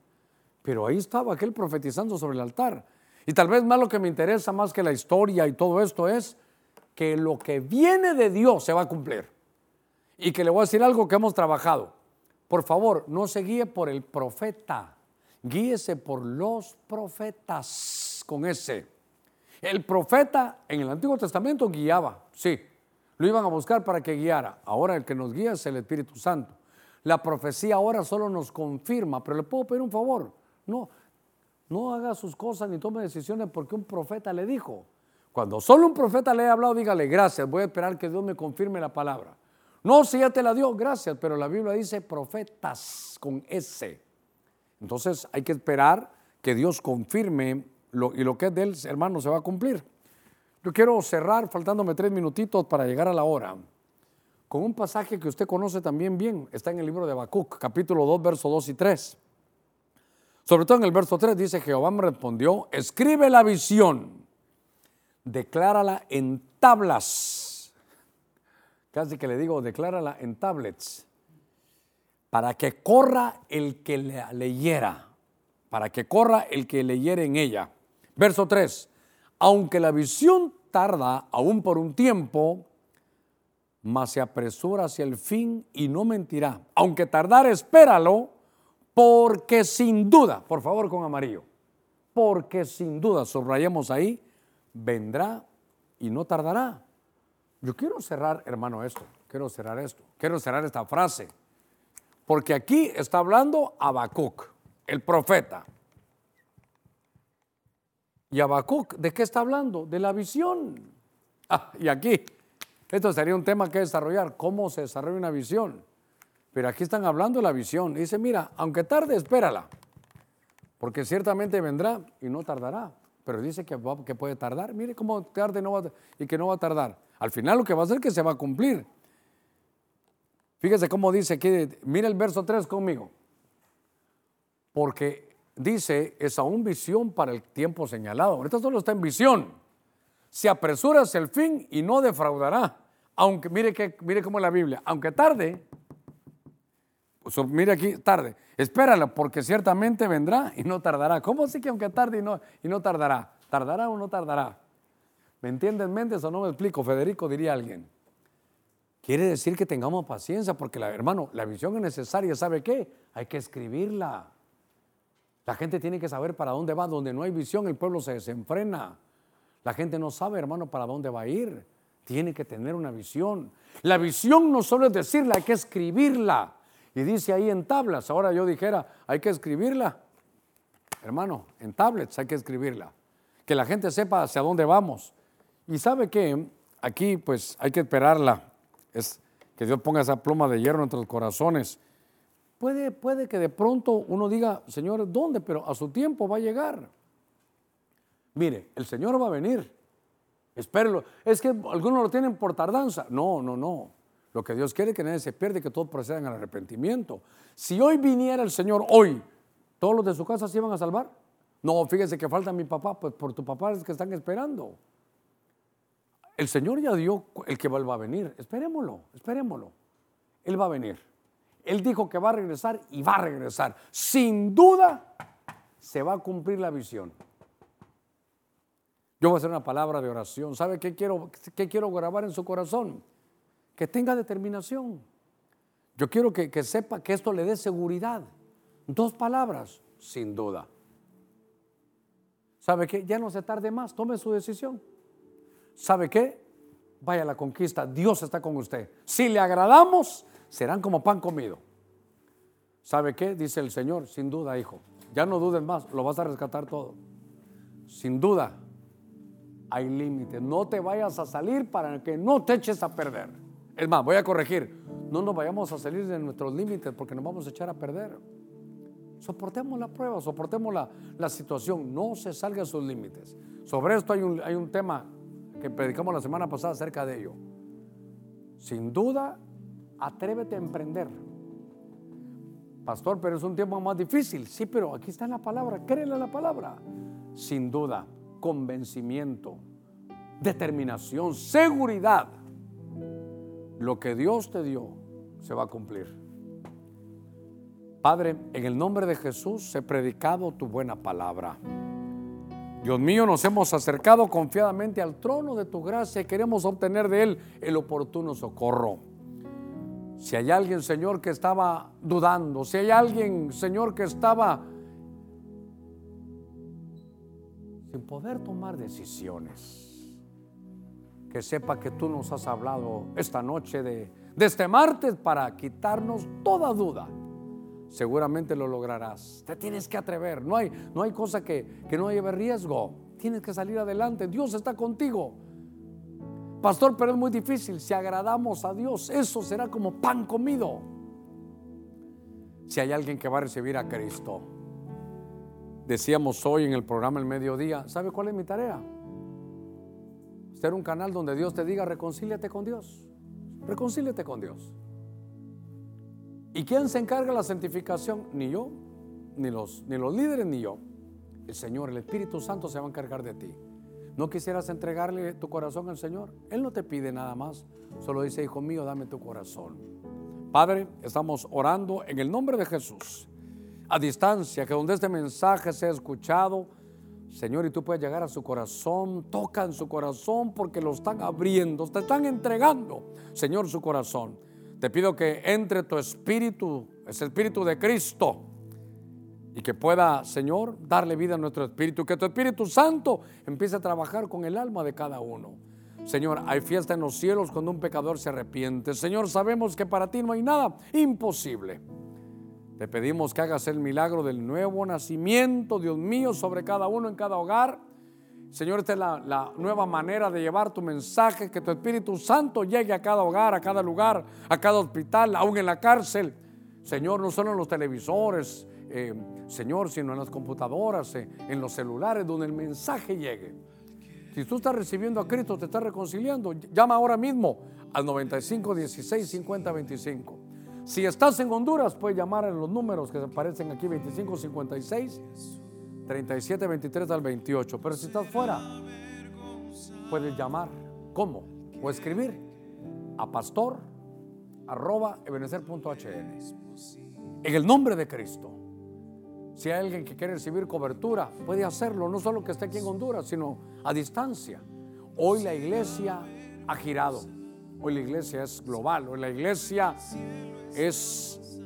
Pero ahí estaba aquel profetizando sobre el altar. Y tal vez más lo que me interesa más que la historia y todo esto es que lo que viene de Dios se va a cumplir. Y que le voy a decir algo que hemos trabajado. Por favor, no se guíe por el profeta, guíese por los profetas con ese. El profeta en el Antiguo Testamento guiaba, sí, lo iban a buscar para que guiara. Ahora el que nos guía es el Espíritu Santo. La profecía ahora solo nos confirma, pero le puedo pedir un favor. No, no haga sus cosas ni tome decisiones porque un profeta le dijo. Cuando solo un profeta le haya hablado, dígale gracias, voy a esperar que Dios me confirme la palabra. No, si ya te la dio, gracias, pero la Biblia dice profetas con S. Entonces hay que esperar que Dios confirme lo, y lo que es de él, hermano, se va a cumplir. Yo quiero cerrar, faltándome tres minutitos para llegar a la hora, con un pasaje que usted conoce también bien. Está en el libro de Habacuc, capítulo 2, versos 2 y 3. Sobre todo en el verso 3 dice, Jehová me respondió, escribe la visión, declárala en tablas. Casi que le digo, declárala en tablets, para que corra el que la leyera, para que corra el que leyere en ella. Verso 3, aunque la visión tarda aún por un tiempo, mas se apresura hacia el fin y no mentirá. Aunque tardar, espéralo porque sin duda, por favor con amarillo, porque sin duda, subrayemos ahí, vendrá y no tardará. Yo quiero cerrar, hermano, esto, quiero cerrar esto, quiero cerrar esta frase, porque aquí está hablando Habacuc, el profeta. Y Habacuc, ¿de qué está hablando? De la visión. Ah, y aquí, esto sería un tema que desarrollar, cómo se desarrolla una visión. Pero aquí están hablando de la visión. Dice, mira, aunque tarde, espérala. Porque ciertamente vendrá y no tardará. Pero dice que, puede tardar. Mire cómo tarde y que no va a tardar. Al final lo que va a hacer es que se va a cumplir. Fíjese cómo dice aquí, mire el verso 3 conmigo. Porque dice, es aún visión para el tiempo señalado. Ahorita solo está en visión. Se apresura hacia el fin y no defraudará. Aunque, mire, que, mire cómo es la Biblia, aunque tarde, mire aquí, tarde. Espérala, porque ciertamente vendrá y no tardará. ¿Cómo así que aunque tarde y no, y no tardará? ¿Tardará o no tardará? ¿Me entienden, Méndez, o no me explico? Federico diría alguien. Quiere decir que tengamos paciencia, porque, hermano, la visión es necesaria. ¿Sabe qué? Hay que escribirla. La gente tiene que saber para dónde va. Donde no hay visión, el pueblo se desenfrena. La gente no sabe, hermano, para dónde va a ir. Tiene que tener una visión. La visión no solo es decirla, hay que escribirla. Y dice ahí en tablas, ahora yo dijera, hay que escribirla. hermano, en tablets hay que escribirla. Que la gente sepa hacia dónde vamos. Y sabe que aquí pues hay que esperarla. Es que Dios ponga esa pluma de hierro entre los corazones. Puede, puede que de pronto uno diga, Señor, ¿dónde? Pero a su tiempo va a llegar. Mire, el Señor va a venir. Espérelo. Es que algunos lo tienen por tardanza. No, no, no. Lo que Dios quiere es que nadie se pierda que todos procedan al arrepentimiento. Si hoy viniera el Señor, hoy, ¿todos los de su casa se iban a salvar? No, fíjese que falta mi papá, pues por tu papá es que están esperando. El Señor ya dio el que va a venir. Esperémoslo, esperémoslo. Él va a venir. Él dijo que va a regresar y va a regresar. Sin duda se va a cumplir la visión. Yo voy a hacer una palabra de oración. ¿Sabe qué quiero, qué quiero grabar en su corazón? Que tenga determinación. Yo quiero que, que sepa que esto le dé seguridad. Dos palabras, sin duda. ¿Sabe qué? Ya no se tarde más, tome su decisión. ¿Sabe qué? Vaya a la conquista, Dios está con usted. Si le agradamos, serán como pan comido. ¿Sabe qué? Dice el Señor, sin duda, hijo. Ya no duden más, lo vas a rescatar todo. Sin duda, hay límites. No te vayas a salir para que no te eches a perder. Es más, voy a corregir. No nos vayamos a salir de nuestros límites porque nos vamos a echar a perder. Soportemos la prueba, soportemos la, la situación. No se salga de sus límites. Sobre esto hay un, hay un tema que predicamos la semana pasada acerca de ello. Sin duda, atrévete a emprender. Pastor, pero es un tiempo más difícil. Sí, pero aquí está la palabra, créele la palabra. Sin duda, convencimiento, determinación, seguridad. Lo que Dios te dio se va a cumplir. Padre, en el nombre de Jesús he predicado tu buena palabra. Dios mío, nos hemos acercado confiadamente al trono de tu gracia y queremos obtener de Él el oportuno socorro. Si hay alguien, Señor, que estaba dudando, si hay alguien, Señor, que estaba sin poder tomar decisiones, que sepa que tú nos has hablado esta noche de, de este martes para quitarnos toda duda seguramente lo lograrás. Te tienes que atrever. No hay, no hay cosa que, que no lleve riesgo. Tienes que salir adelante. Dios está contigo. Pastor, pero es muy difícil. Si agradamos a Dios, eso será como pan comido. Si hay alguien que va a recibir a Cristo. Decíamos hoy en el programa El Mediodía, ¿sabe cuál es mi tarea? Ser un canal donde Dios te diga, reconcíliate con Dios. Reconcíliate con Dios. ¿Y quién se encarga de la santificación? Ni yo, ni los, ni los líderes, ni yo. El Señor, el Espíritu Santo se va a encargar de ti. ¿No quisieras entregarle tu corazón al Señor? Él no te pide nada más. Solo dice, hijo mío, dame tu corazón. Padre, estamos orando en el nombre de Jesús. A distancia, que donde este mensaje sea escuchado, Señor, y tú puedes llegar a su corazón, toca en su corazón porque lo están abriendo, te están entregando, Señor, su corazón. Te pido que entre tu espíritu, ese espíritu de Cristo, y que pueda, Señor, darle vida a nuestro espíritu, que tu Espíritu Santo empiece a trabajar con el alma de cada uno. Señor, hay fiesta en los cielos cuando un pecador se arrepiente. Señor, sabemos que para ti no hay nada imposible. Te pedimos que hagas el milagro del nuevo nacimiento, Dios mío, sobre cada uno en cada hogar Señor, esta es la, nueva manera de llevar tu mensaje, que tu Espíritu Santo llegue a cada hogar, a cada lugar, a cada hospital, aún en la cárcel. Señor, no solo en los televisores, eh, Señor, sino en las computadoras, eh, en los celulares, donde el mensaje llegue. Si tú estás recibiendo a Cristo, te estás reconciliando, llama ahora mismo al 95 16 50 25. Si estás en Honduras, puedes llamar en los números que aparecen aquí 25 56 37, 23 al 28. Pero si estás fuera, puedes llamar. ¿Cómo? O escribir a pastor arroba En el nombre de Cristo. Si hay alguien que quiere recibir cobertura, puede hacerlo, no solo que esté aquí en Honduras, sino a distancia. Hoy la iglesia ha girado. Hoy la iglesia es global. Hoy la iglesia es,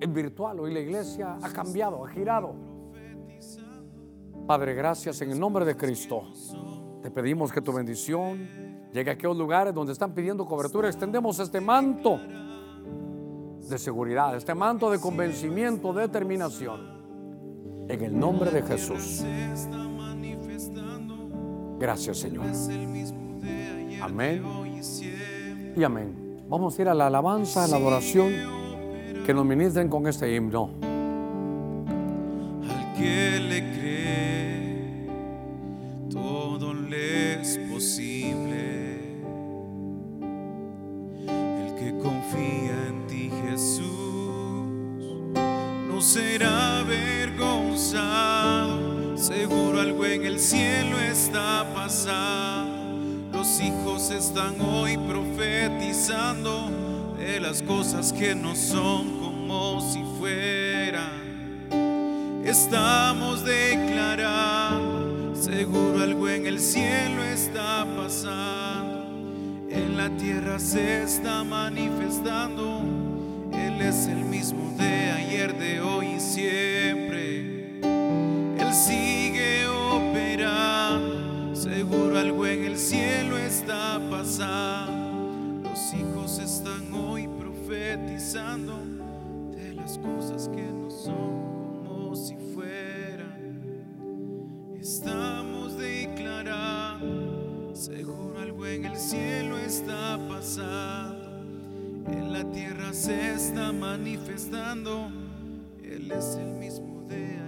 es virtual. Hoy la iglesia ha cambiado, ha girado. Padre, gracias en el nombre de Cristo. Te pedimos que tu bendición llegue a aquellos lugares donde están pidiendo cobertura. Extendemos este manto de seguridad, este manto de convencimiento, de determinación. En el nombre de Jesús. Gracias, Señor. Amén. Y amén. Vamos a ir a la alabanza, a la adoración, que nos ministren con este himno. Al que le cosas que no son como si fueran. Estamos declarando, seguro algo en el cielo está pasando, en la tierra se está manifestando, Él es el mismo de ayer, de hoy y siempre. Él sigue operando, seguro algo en el cielo está pasando, de las cosas que no son como si fueran. Estamos declarando, seguro algo en el cielo está pasando, en la tierra se está manifestando. Él es el mismo de